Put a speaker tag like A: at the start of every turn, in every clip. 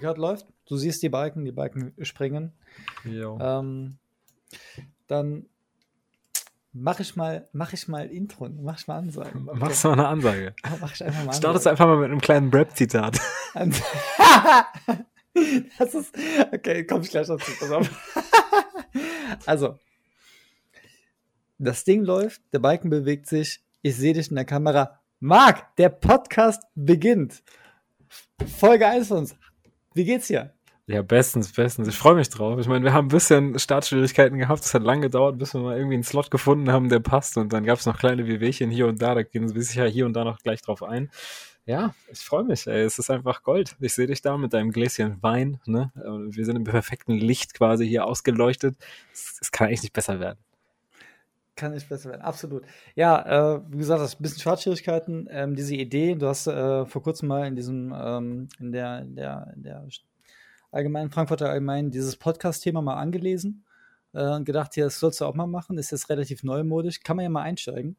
A: Record läuft. Du siehst die Balken, die Balken springen. Ähm, dann mache ich mal, mache ich mal Intro, mach ich mal Ansagen.
B: Okay. Machst du mal eine Ansage?
A: Mach ich einfach mal
B: Startest einfach mal mit einem kleinen Rap-Zitat.
A: das ist, okay, komm ich gleich dazu. Also, das Ding läuft, der Balken bewegt sich, ich sehe dich in der Kamera. Marc, der Podcast beginnt. Folge 1 von uns. Wie geht's dir?
B: Ja, bestens, bestens. Ich freue mich drauf. Ich meine, wir haben ein bisschen Startschwierigkeiten gehabt. Es hat lange gedauert, bis wir mal irgendwie einen Slot gefunden haben, der passt. Und dann gab es noch kleine Wehwehchen hier und da. Da gehen wir sicher hier und da noch gleich drauf ein. Ja, ich freue mich. Ey. Es ist einfach Gold. Ich sehe dich da mit deinem Gläschen Wein. Ne? Wir sind im perfekten Licht quasi hier ausgeleuchtet. Es kann eigentlich nicht besser werden
A: kann nicht besser werden, absolut. Ja, äh, wie gesagt, das ist ein bisschen Startschwierigkeiten. Ähm, diese Idee, du hast äh, vor kurzem mal in diesem, ähm, in der, in der, in der allgemeinen Frankfurter Allgemeinen dieses Podcast-Thema mal angelesen äh, und gedacht, ja, das sollst du auch mal machen. Ist jetzt relativ neumodisch. Kann man ja mal einsteigen.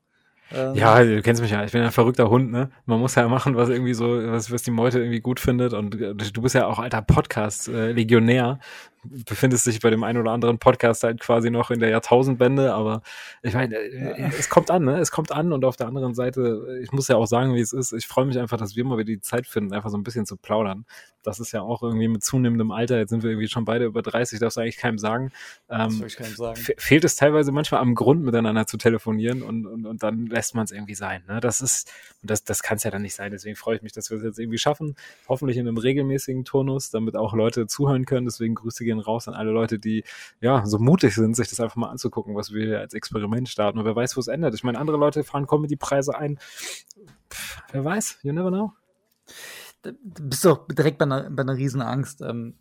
B: Ähm, ja, du kennst mich ja. Ich bin ein verrückter Hund, ne? Man muss ja machen, was irgendwie so, was, was die Meute irgendwie gut findet. Und äh, du bist ja auch alter Podcast-Legionär befindest dich bei dem einen oder anderen Podcast halt quasi noch in der Jahrtausendwende, aber ich meine, ja. es kommt an, ne? Es kommt an und auf der anderen Seite, ich muss ja auch sagen, wie es ist, ich freue mich einfach, dass wir mal wieder die Zeit finden, einfach so ein bisschen zu plaudern. Das ist ja auch irgendwie mit zunehmendem Alter, jetzt sind wir irgendwie schon beide über 30, darfst du eigentlich keinem sagen. Ähm, ich keinem sagen. Fehlt es teilweise manchmal am Grund, miteinander zu telefonieren und, und, und dann lässt man es irgendwie sein. Ne? Das ist, das, das kann es ja dann nicht sein. Deswegen freue ich mich, dass wir es jetzt irgendwie schaffen. Hoffentlich in einem regelmäßigen Turnus, damit auch Leute zuhören können. Deswegen grüße gehen raus an alle Leute, die ja so mutig sind, sich das einfach mal anzugucken, was wir als Experiment starten. Und wer weiß, wo es endet. Ich meine, andere Leute fahren Comedy-Preise ein. Pff, wer weiß, you never know.
A: Du bist doch direkt bei einer, bei einer riesen Angst. Ähm,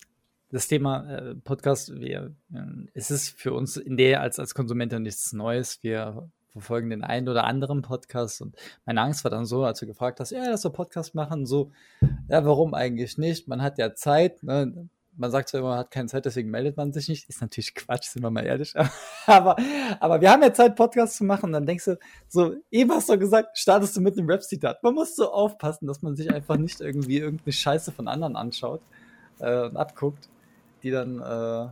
A: das Thema äh, Podcast, wir, äh, es ist für uns in der als, als Konsumentin nichts Neues. Wir verfolgen den einen oder anderen Podcast und meine Angst war dann so, als du gefragt hast, ja, lass doch Podcast machen, so, ja, warum eigentlich nicht? Man hat ja Zeit, ne? Man sagt zwar immer, man hat keine Zeit, deswegen meldet man sich nicht. Ist natürlich Quatsch, sind wir mal ehrlich. aber, aber wir haben ja Zeit, Podcasts zu machen. Und dann denkst du, so, eben hast du gesagt, startest du mit einem Rap-Zitat. Man muss so aufpassen, dass man sich einfach nicht irgendwie irgendeine Scheiße von anderen anschaut äh, und abguckt, die dann äh,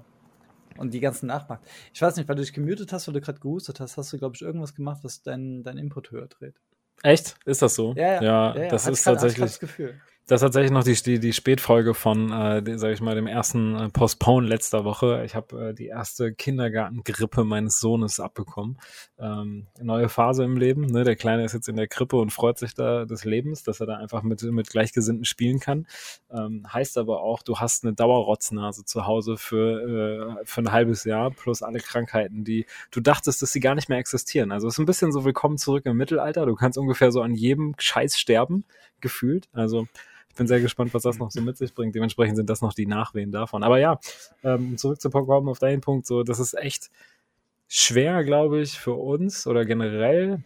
A: und die ganzen nachmacht. Ich weiß nicht, weil du dich gemutet hast, weil du gerade gehustet hast, hast du, glaube ich, irgendwas gemacht, was dein, dein Input höher dreht.
B: Echt? Ist das so?
A: Ja, ja.
B: ja, ja das ist grad, tatsächlich. Das Gefühl. Das ist tatsächlich noch die, die, die Spätfolge von, äh, sage ich mal, dem ersten äh, Postpone letzter Woche. Ich habe äh, die erste Kindergartengrippe meines Sohnes abbekommen. Ähm, neue Phase im Leben. Ne? Der Kleine ist jetzt in der Krippe und freut sich da des Lebens, dass er da einfach mit, mit Gleichgesinnten spielen kann. Ähm, heißt aber auch, du hast eine Dauerrotznase zu Hause für, äh, für ein halbes Jahr plus alle Krankheiten, die du dachtest, dass sie gar nicht mehr existieren. Also es ist ein bisschen so willkommen zurück im Mittelalter. Du kannst ungefähr so an jedem Scheiß sterben, gefühlt. Also bin sehr gespannt, was das noch so mit sich bringt. Dementsprechend sind das noch die Nachwehen davon. Aber ja, ähm, zurück zu Pokémon auf deinen Punkt, so, das ist echt schwer, glaube ich, für uns oder generell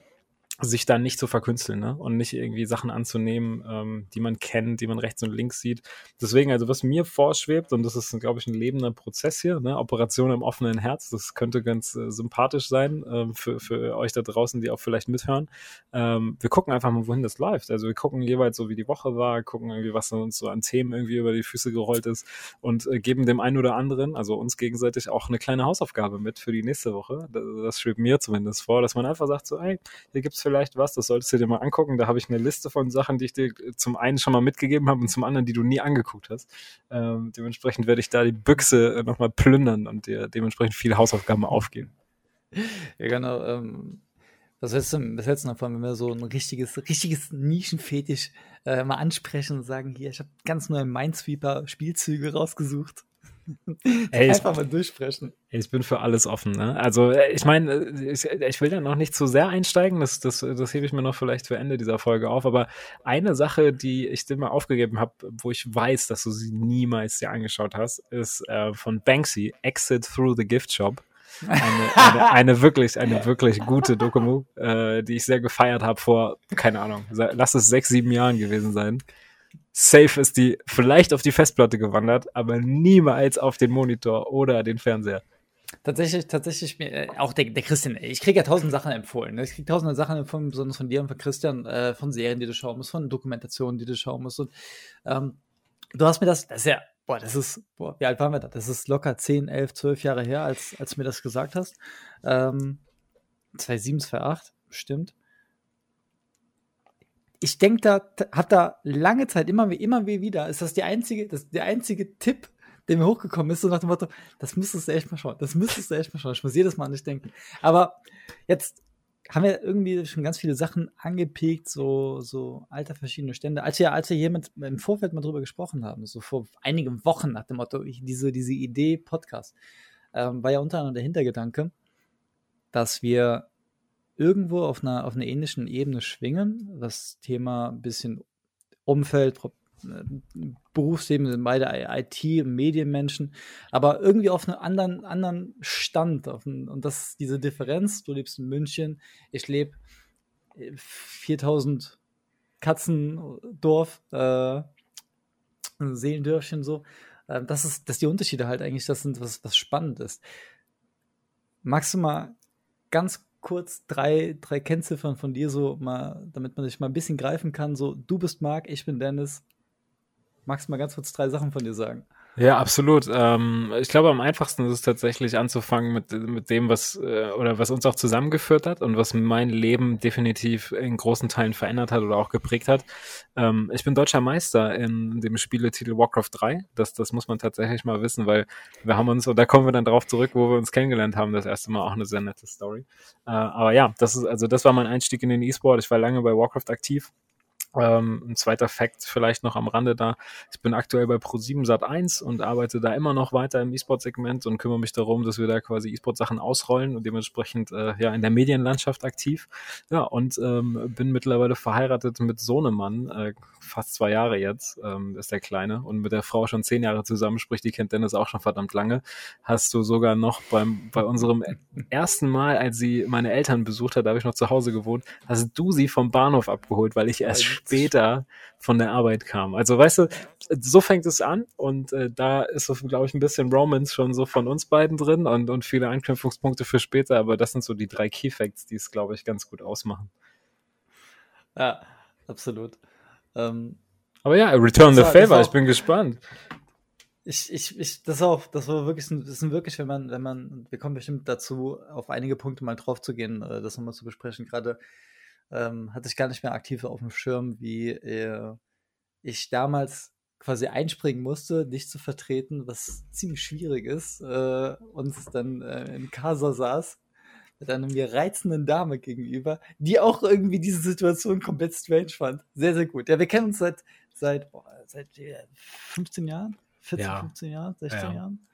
B: sich dann nicht zu verkünsteln ne? und nicht irgendwie Sachen anzunehmen, ähm, die man kennt, die man rechts und links sieht. Deswegen, also was mir vorschwebt, und das ist, glaube ich, ein lebender Prozess hier, ne? Operation im offenen Herz, das könnte ganz äh, sympathisch sein äh, für, für euch da draußen, die auch vielleicht mithören. Ähm, wir gucken einfach mal, wohin das läuft. Also wir gucken jeweils so, wie die Woche war, gucken irgendwie, was uns so an Themen irgendwie über die Füße gerollt ist und äh, geben dem einen oder anderen, also uns gegenseitig, auch eine kleine Hausaufgabe mit für die nächste Woche. Das, das schwebt mir zumindest vor, dass man einfach sagt so, ey, hier gibt's vielleicht was, das solltest du dir mal angucken. Da habe ich eine Liste von Sachen, die ich dir zum einen schon mal mitgegeben habe und zum anderen, die du nie angeguckt hast. Ähm, dementsprechend werde ich da die Büchse äh, nochmal plündern und dir dementsprechend viele Hausaufgaben aufgeben.
A: Ja, genau. Ähm, was hältst du, was hältst du davon, wenn wir so ein richtiges, richtiges Nischenfetisch äh, mal ansprechen und sagen, hier, ich habe ganz neue Minesweeper-Spielzüge rausgesucht.
B: Ey, Einfach mal durchsprechen. Ich bin für alles offen. Ne? Also äh, ich meine, äh, ich, ich, will da noch nicht zu sehr einsteigen, das, das, das hebe ich mir noch vielleicht für Ende dieser Folge auf, aber eine Sache, die ich dir mal aufgegeben habe, wo ich weiß, dass du sie niemals dir angeschaut hast, ist äh, von Banksy, Exit Through the Gift Shop. Eine, eine, eine wirklich, eine wirklich gute Doku, äh, die ich sehr gefeiert habe vor, keine Ahnung, lass es sechs, sieben Jahren gewesen sein safe ist die vielleicht auf die Festplatte gewandert, aber niemals auf den Monitor oder den Fernseher.
A: Tatsächlich, tatsächlich, äh, auch der, der Christian, ich kriege ja tausend Sachen empfohlen. Ne? Ich kriege tausende Sachen empfohlen, besonders von dir und von Christian, äh, von Serien, die du schauen musst, von Dokumentationen, die du schauen musst. Und ähm, du hast mir das, das ist ja boah, das ist, boah, wie alt waren wir da? Das ist locker 10, 11, 12 Jahre her, als, als du mir das gesagt hast. Ähm, 2007, 2008, bestimmt. Ich denke da, hab da lange Zeit immer wie immer wie wieder, ist das die einzige, das der einzige Tipp, der mir hochgekommen ist, so nach dem Motto, das müsstest du echt mal schauen, das müsstest du echt mal schauen. Ich muss jedes Mal nicht denken. Aber jetzt haben wir irgendwie schon ganz viele Sachen angepegt, so, so alter verschiedene Stände. Als wir, als wir hier mit, im Vorfeld mal drüber gesprochen haben, so vor einigen Wochen nach dem Motto, ich, diese, diese Idee Podcast, ähm, war ja unter anderem der Hintergedanke, dass wir irgendwo auf einer, auf einer ähnlichen Ebene schwingen, das Thema ein bisschen Umfeld, Berufsleben sind beide IT, Medienmenschen, aber irgendwie auf einem anderen, anderen Stand. Einen, und das ist diese Differenz. Du lebst in München, ich lebe 4000 Katzendorf, äh, Seelendörfchen so. Äh, das ist, die Unterschiede halt eigentlich das sind, was, was spannend ist. Magst du mal ganz kurz drei, drei Kennziffern von dir so mal, damit man sich mal ein bisschen greifen kann. So, du bist Marc, ich bin Dennis. Magst du mal ganz kurz drei Sachen von dir sagen?
B: Ja, absolut. Ähm, ich glaube, am einfachsten ist es tatsächlich anzufangen mit, mit dem, was äh, oder was uns auch zusammengeführt hat und was mein Leben definitiv in großen Teilen verändert hat oder auch geprägt hat. Ähm, ich bin deutscher Meister in dem Spieletitel Warcraft 3. Das, das muss man tatsächlich mal wissen, weil wir haben uns, und da kommen wir dann drauf zurück, wo wir uns kennengelernt haben, das erste Mal auch eine sehr nette Story. Äh, aber ja, das ist, also das war mein Einstieg in den E-Sport. Ich war lange bei Warcraft aktiv ähm, ein zweiter Fakt vielleicht noch am Rande da. Ich bin aktuell bei Pro7 Sat1 und arbeite da immer noch weiter im E-Sport-Segment und kümmere mich darum, dass wir da quasi E-Sport-Sachen ausrollen und dementsprechend äh, ja in der Medienlandschaft aktiv. Ja, und ähm, bin mittlerweile verheiratet mit Sohnemann, äh, fast zwei Jahre jetzt, ähm, ist der Kleine, und mit der Frau schon zehn Jahre zusammen, sprich, die kennt Dennis auch schon verdammt lange. Hast du sogar noch beim, bei unserem ersten Mal, als sie meine Eltern besucht hat, da habe ich noch zu Hause gewohnt, hast du sie vom Bahnhof abgeholt, weil ich erst später von der Arbeit kam. Also weißt du, so fängt es an und äh, da ist so, glaube ich, ein bisschen Romance schon so von uns beiden drin und, und viele Anknüpfungspunkte für später, aber das sind so die drei Key Facts, die es, glaube ich, ganz gut ausmachen.
A: Ja, absolut. Ähm,
B: aber ja, Return the Favor, ich bin gespannt.
A: Ich, ich, ich, das auch, das war wirklich, das sind wirklich, wenn man, wenn man, wir kommen bestimmt dazu, auf einige Punkte mal drauf zu gehen, äh, das nochmal zu besprechen. Gerade ähm, hatte ich gar nicht mehr aktiv auf dem Schirm, wie äh, ich damals quasi einspringen musste, dich zu vertreten, was ziemlich schwierig ist, äh, und dann äh, in Casa saß mit einer mir reizenden Dame gegenüber, die auch irgendwie diese Situation komplett strange fand. Sehr, sehr gut. Ja, wir kennen uns seit, seit, boah, seit 15 Jahren, 14, ja. 15 Jahren, 16 ja. Jahren.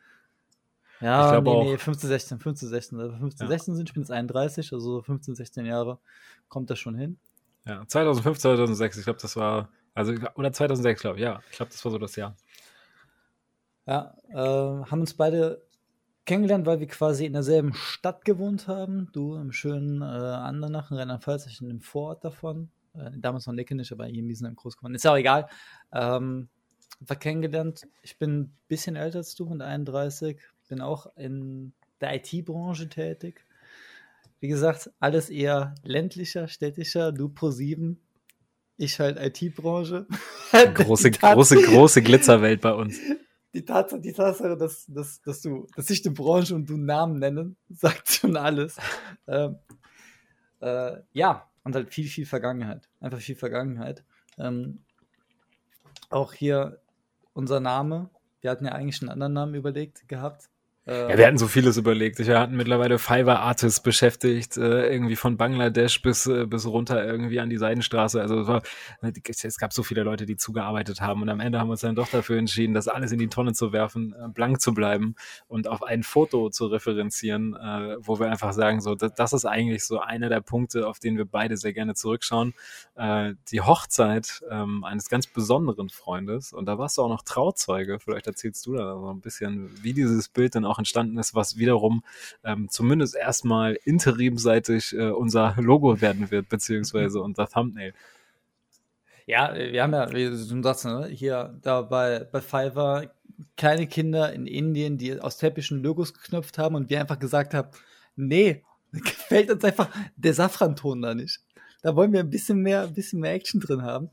A: Ja, ich nee, nee, 15, 16, 15, 16. Also 15, ja. 16 sind, ich bin jetzt 31, also 15, 16 Jahre kommt das schon hin.
B: Ja, 2005, 2006, ich glaube, das war, also, oder 2006, glaube ich, ja, ich glaube, das war so das Jahr.
A: Ja, äh, haben uns beide kennengelernt, weil wir quasi in derselben Stadt gewohnt haben. Du im schönen äh, Andernach in Rheinland-Pfalz, ich in dem Vorort davon. Äh, damals noch Neckenich, aber hier in Miesen groß geworden. Ist ja auch egal. Ähm, war kennengelernt. Ich bin ein bisschen älter als du, mit 31 bin auch in der IT-Branche tätig. Wie gesagt, alles eher ländlicher, städtischer, du pro sieben, ich halt IT-Branche.
B: Große, große, große Glitzerwelt bei uns.
A: Die Tatsache, die Tatsache dass, dass, dass, du, dass ich die Branche und du Namen nennen, sagt schon alles. ähm, äh, ja, und halt viel, viel Vergangenheit. Einfach viel Vergangenheit. Ähm, auch hier unser Name. Wir hatten ja eigentlich einen anderen Namen überlegt gehabt.
B: Ja, wir hatten so vieles überlegt. Wir hatten mittlerweile Fiverr Artists beschäftigt, äh, irgendwie von Bangladesch bis, äh, bis runter irgendwie an die Seidenstraße. Also es, war, es gab so viele Leute, die zugearbeitet haben. Und am Ende haben wir uns dann doch dafür entschieden, das alles in die Tonne zu werfen, äh, blank zu bleiben und auf ein Foto zu referenzieren, wo wir einfach sagen, so, das, ist eigentlich so einer der Punkte, auf den wir beide sehr gerne zurückschauen. die Hochzeit ähm, eines ganz besonderen Freundes. Und da warst du auch noch Trauzeuge. Vielleicht erzählst du da so ein bisschen, wie dieses Bild dann auch auch entstanden ist, was wiederum ähm, zumindest erstmal interimseitig äh, unser Logo werden wird, beziehungsweise unser Thumbnail.
A: Ja, wir haben ja, wie du sagst, ne, hier da bei, bei Fiverr kleine Kinder in Indien, die aus Teppichen Logos geknöpft haben und wir einfach gesagt haben, nee, gefällt uns einfach der Safranton da nicht. Da wollen wir ein bisschen mehr, ein bisschen mehr Action drin haben.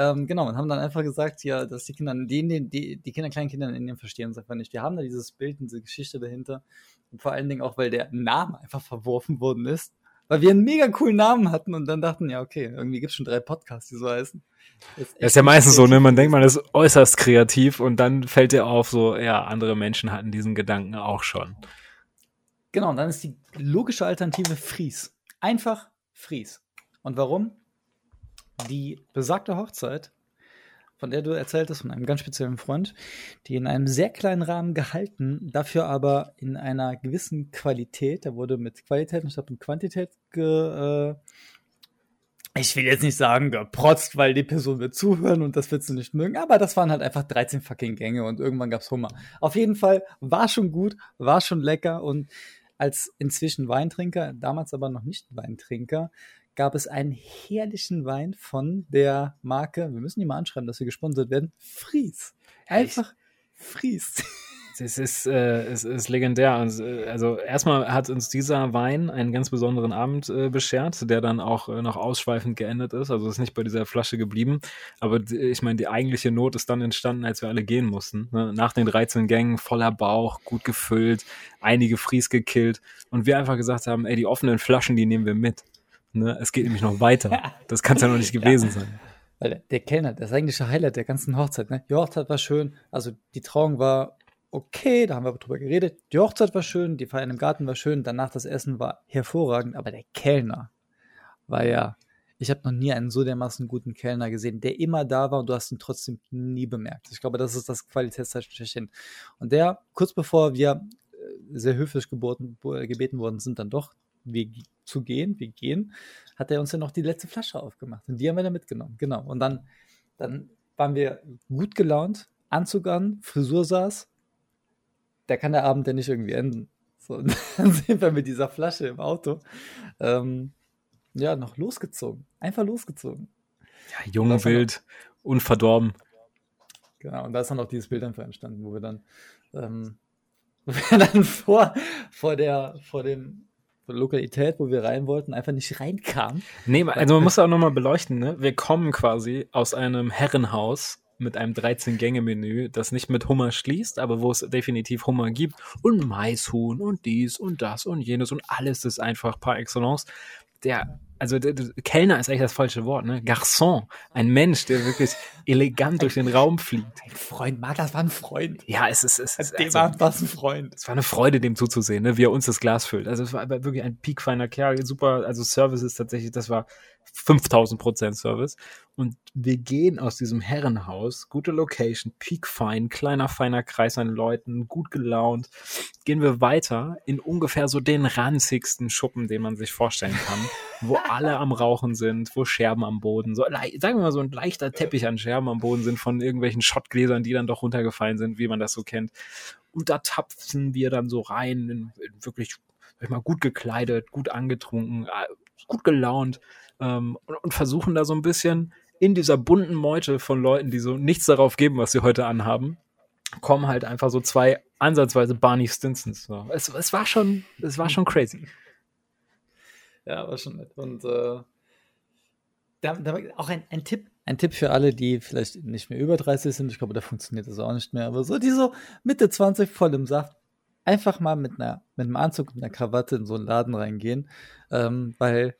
A: Ähm, genau, und haben dann einfach gesagt, ja, dass die Kinder, die, die, die Kinder, kleinen Kinder in Indien verstehen es einfach nicht. Wir haben da dieses Bild, diese Geschichte dahinter. Und vor allen Dingen auch, weil der Name einfach verworfen worden ist. Weil wir einen mega coolen Namen hatten und dann dachten, ja, okay, irgendwie gibt es schon drei Podcasts, die so heißen.
B: Das ist, ist ja meistens so, ne? Man denkt, man ist äußerst kreativ und dann fällt dir auf, so, ja, andere Menschen hatten diesen Gedanken auch schon.
A: Genau, und dann ist die logische Alternative Fries. Einfach Fries. Und warum? Die besagte Hochzeit, von der du erzählt hast, von einem ganz speziellen Freund, die in einem sehr kleinen Rahmen gehalten, dafür aber in einer gewissen Qualität, da wurde mit Qualität anstatt mit Quantität ge, äh, ich will jetzt nicht sagen geprotzt, weil die Person wird zuhören und das wird sie nicht mögen, aber das waren halt einfach 13 fucking Gänge und irgendwann gab's Hummer. Auf jeden Fall war schon gut, war schon lecker und als inzwischen Weintrinker, damals aber noch nicht Weintrinker, gab es einen herrlichen Wein von der Marke, wir müssen die mal anschreiben, dass wir gesponsert werden, Fries. Einfach Fries.
B: Es ist, äh, es ist legendär. Also, also, erstmal hat uns dieser Wein einen ganz besonderen Abend äh, beschert, der dann auch äh, noch ausschweifend geendet ist. Also ist nicht bei dieser Flasche geblieben. Aber ich meine, die eigentliche Not ist dann entstanden, als wir alle gehen mussten. Ne? Nach den 13 Gängen, voller Bauch, gut gefüllt, einige Fries gekillt. Und wir einfach gesagt haben, ey, die offenen Flaschen, die nehmen wir mit. Ne? Es geht nämlich noch weiter. Das kann es ja noch nicht gewesen ja. sein.
A: Weil der Kellner, das eigentliche Highlight der ganzen Hochzeit, ne? Die Hochzeit war schön, also die Trauung war okay, da haben wir drüber geredet. Die Hochzeit war schön, die Feier im Garten war schön, danach das Essen war hervorragend, aber der Kellner war ja, ich habe noch nie einen so dermaßen guten Kellner gesehen, der immer da war und du hast ihn trotzdem nie bemerkt. Ich glaube, das ist das Qualitätszeichen. Und der, kurz bevor wir äh, sehr höflich geboten, gebeten worden sind, dann doch wir zu gehen, wir gehen, hat er uns ja noch die letzte Flasche aufgemacht. Und die haben wir dann mitgenommen. Genau. Und dann, dann waren wir gut gelaunt, Anzug an, Frisur saß, da kann der Abend ja nicht irgendwie enden. So, dann sind wir mit dieser Flasche im Auto ähm, ja noch losgezogen. Einfach losgezogen.
B: Ja, jung, wild, unverdorben.
A: Genau, und da ist dann auch dieses Bild einfach entstanden, wo wir dann, ähm, wo wir dann vor, vor der, vor dem Lokalität, wo wir rein wollten, einfach nicht reinkamen.
B: Nee, also man muss auch nochmal beleuchten, ne? Wir kommen quasi aus einem Herrenhaus mit einem 13-Gänge-Menü, das nicht mit Hummer schließt, aber wo es definitiv Hummer gibt und Maishuhn und dies und das und jenes und alles ist einfach par excellence. Der also Kellner ist eigentlich das falsche Wort, ne? Garçon, ein Mensch, der wirklich elegant durch den Raum fliegt.
A: Ein Freund, Marc, das war ein Freund.
B: Ja, es ist, es ist
A: dem also, war was ein Freund.
B: Es war eine Freude, dem zuzusehen, ne? wie er uns das Glas füllt. Also es war wirklich ein piekfeiner Kerl, super, also Service ist tatsächlich, das war 5000 Prozent Service. Und wir gehen aus diesem Herrenhaus, gute Location, piekfein, kleiner, feiner Kreis an Leuten, gut gelaunt, gehen wir weiter in ungefähr so den ranzigsten Schuppen, den man sich vorstellen kann, wo alle am Rauchen sind, wo Scherben am Boden, so, sagen wir mal so ein leichter Teppich an Scherben am Boden sind von irgendwelchen Schottgläsern, die dann doch runtergefallen sind, wie man das so kennt. Und da tapfen wir dann so rein, in, in wirklich sag ich mal, gut gekleidet, gut angetrunken, gut gelaunt ähm, und, und versuchen da so ein bisschen in dieser bunten Meute von Leuten, die so nichts darauf geben, was sie heute anhaben, kommen halt einfach so zwei ansatzweise Barney Stinsons. So. Es, es war schon, es war schon crazy.
A: Ja, war schon nett. Und äh, da, da auch ein, ein Tipp, ein Tipp für alle, die vielleicht nicht mehr über 30 sind. Ich glaube, da funktioniert das auch nicht mehr. Aber so, die so Mitte 20 voll im Saft, einfach mal mit einer, mit einem Anzug und einer Krawatte in so einen Laden reingehen. Ähm, weil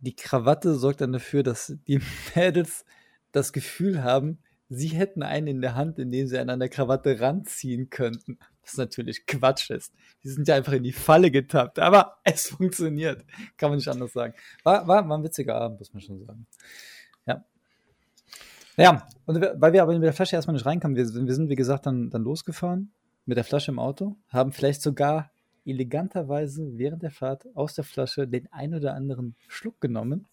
A: die Krawatte sorgt dann dafür, dass die Mädels das Gefühl haben, sie hätten einen in der Hand, in dem sie einen an der Krawatte ranziehen könnten. Was natürlich Quatsch ist. Die sind ja einfach in die Falle getappt. Aber es funktioniert. Kann man nicht anders sagen. War, war, war ein witziger Abend, muss man schon sagen. Ja. Ja, und weil wir aber mit der Flasche erstmal nicht reinkamen, wir, wir sind, wie gesagt, dann, dann losgefahren mit der Flasche im Auto, haben vielleicht sogar eleganterweise während der Fahrt aus der Flasche den ein oder anderen Schluck genommen,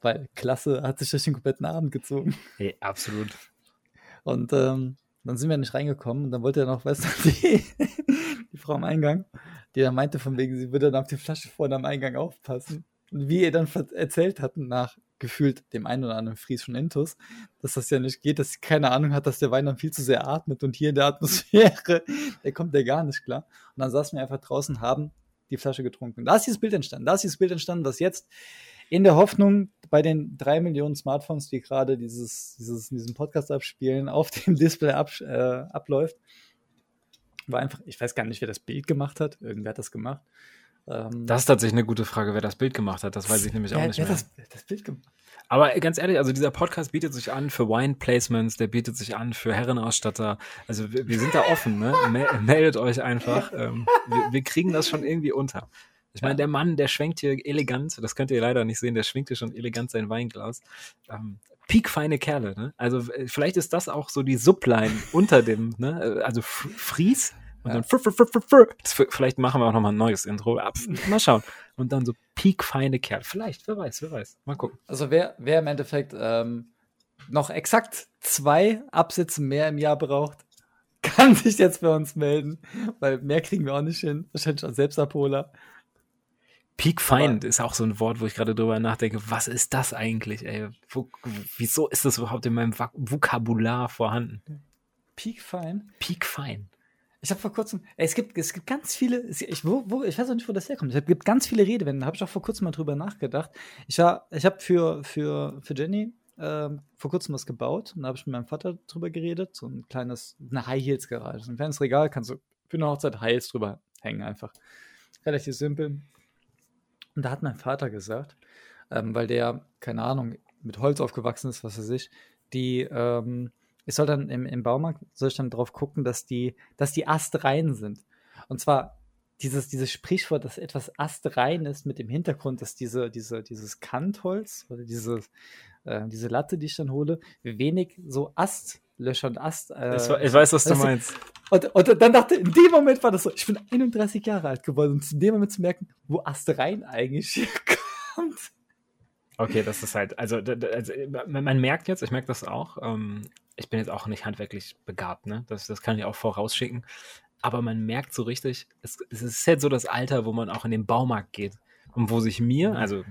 A: weil Klasse hat sich durch den kompletten Abend gezogen.
B: Hey, absolut.
A: Und ähm, dann sind wir nicht reingekommen und dann wollte er noch, weißt du, die, die Frau am Eingang, die dann meinte von wegen, sie würde dann auf die Flasche vorne am Eingang aufpassen. Und wie ihr dann erzählt hatten, nach gefühlt dem einen oder anderen Fries von Intus, dass das ja nicht geht, dass keine Ahnung hat, dass der Wein dann viel zu sehr atmet und hier in der Atmosphäre, der kommt ja gar nicht klar. Und dann saßen wir einfach draußen, haben die Flasche getrunken. Da ist dieses Bild entstanden. Da ist dieses Bild entstanden, was jetzt in der Hoffnung, bei den drei Millionen Smartphones, die gerade dieses, dieses, diesen Podcast abspielen, auf dem Display ab, äh, abläuft, war einfach, ich weiß gar nicht, wer das Bild gemacht hat. Irgendwer hat das gemacht.
B: Ähm, das ist tatsächlich eine gute Frage, wer das Bild gemacht hat. Das weiß ich nämlich wer, auch nicht mehr. Das, das Bild gemacht? Aber ganz ehrlich, also dieser Podcast bietet sich an für Wine-Placements, der bietet sich an für Herrenausstatter. Also wir, wir sind da offen, ne? Meldet euch einfach. Ähm, wir, wir, kriegen das schon irgendwie unter. Ich meine, der Mann, der schwenkt hier elegant, das könnt ihr leider nicht sehen, der schwenkt hier schon elegant sein Weinglas. Ähm, piekfeine Kerle, ne? Also äh, vielleicht ist das auch so die Subline unter dem, ne? Also Fries und ja. dann fr, fr, fr, vielleicht machen wir auch nochmal ein neues Intro. Mal schauen. Und dann so piekfeine Kerl. Vielleicht, wer weiß, wer weiß. Mal gucken.
A: Also wer, wer im Endeffekt ähm, noch exakt zwei Absätze mehr im Jahr braucht, kann sich jetzt bei uns melden, weil mehr kriegen wir auch nicht hin. Wahrscheinlich als Selbstabholer.
B: Peak Find ist auch so ein Wort, wo ich gerade drüber nachdenke, was ist das eigentlich, ey? Wo, wieso ist das überhaupt in meinem Vokabular vorhanden?
A: Peak Fine? Ich habe vor kurzem, es gibt, es gibt ganz viele, ich, wo, wo, ich weiß auch nicht, wo das herkommt. Es gibt ganz viele Redewendungen, da habe ich auch vor kurzem mal drüber nachgedacht. Ich ich habe für, für, für Jenny ähm, vor kurzem was gebaut und da habe ich mit meinem Vater drüber geredet. So ein kleines, eine High Heels Garage. So ein kleines Regal kannst du für eine Hochzeit High Heels drüber hängen einfach. Relativ simpel. Und da hat mein Vater gesagt, ähm, weil der, keine Ahnung, mit Holz aufgewachsen ist, was weiß ich, die, ähm, ich soll dann im, im Baumarkt, soll ich dann drauf gucken, dass die, dass die astrein sind. Und zwar dieses, dieses Sprichwort, dass etwas astrein ist mit dem Hintergrund, dass diese, diese, dieses Kantholz oder diese, äh, diese Latte, die ich dann hole, wenig so Astlöcher und Ast.
B: Äh, ich weiß, was du meinst.
A: Und, und dann dachte, in dem Moment war das so, ich bin 31 Jahre alt geworden und in dem Moment zu merken, wo Astrein eigentlich hier kommt.
B: Okay, das ist halt, also, also man merkt jetzt, ich merke das auch, ähm, ich bin jetzt auch nicht handwerklich begabt, ne? Das, das kann ich auch vorausschicken. Aber man merkt so richtig, es, es ist halt so das Alter, wo man auch in den Baumarkt geht. Und wo sich mir, also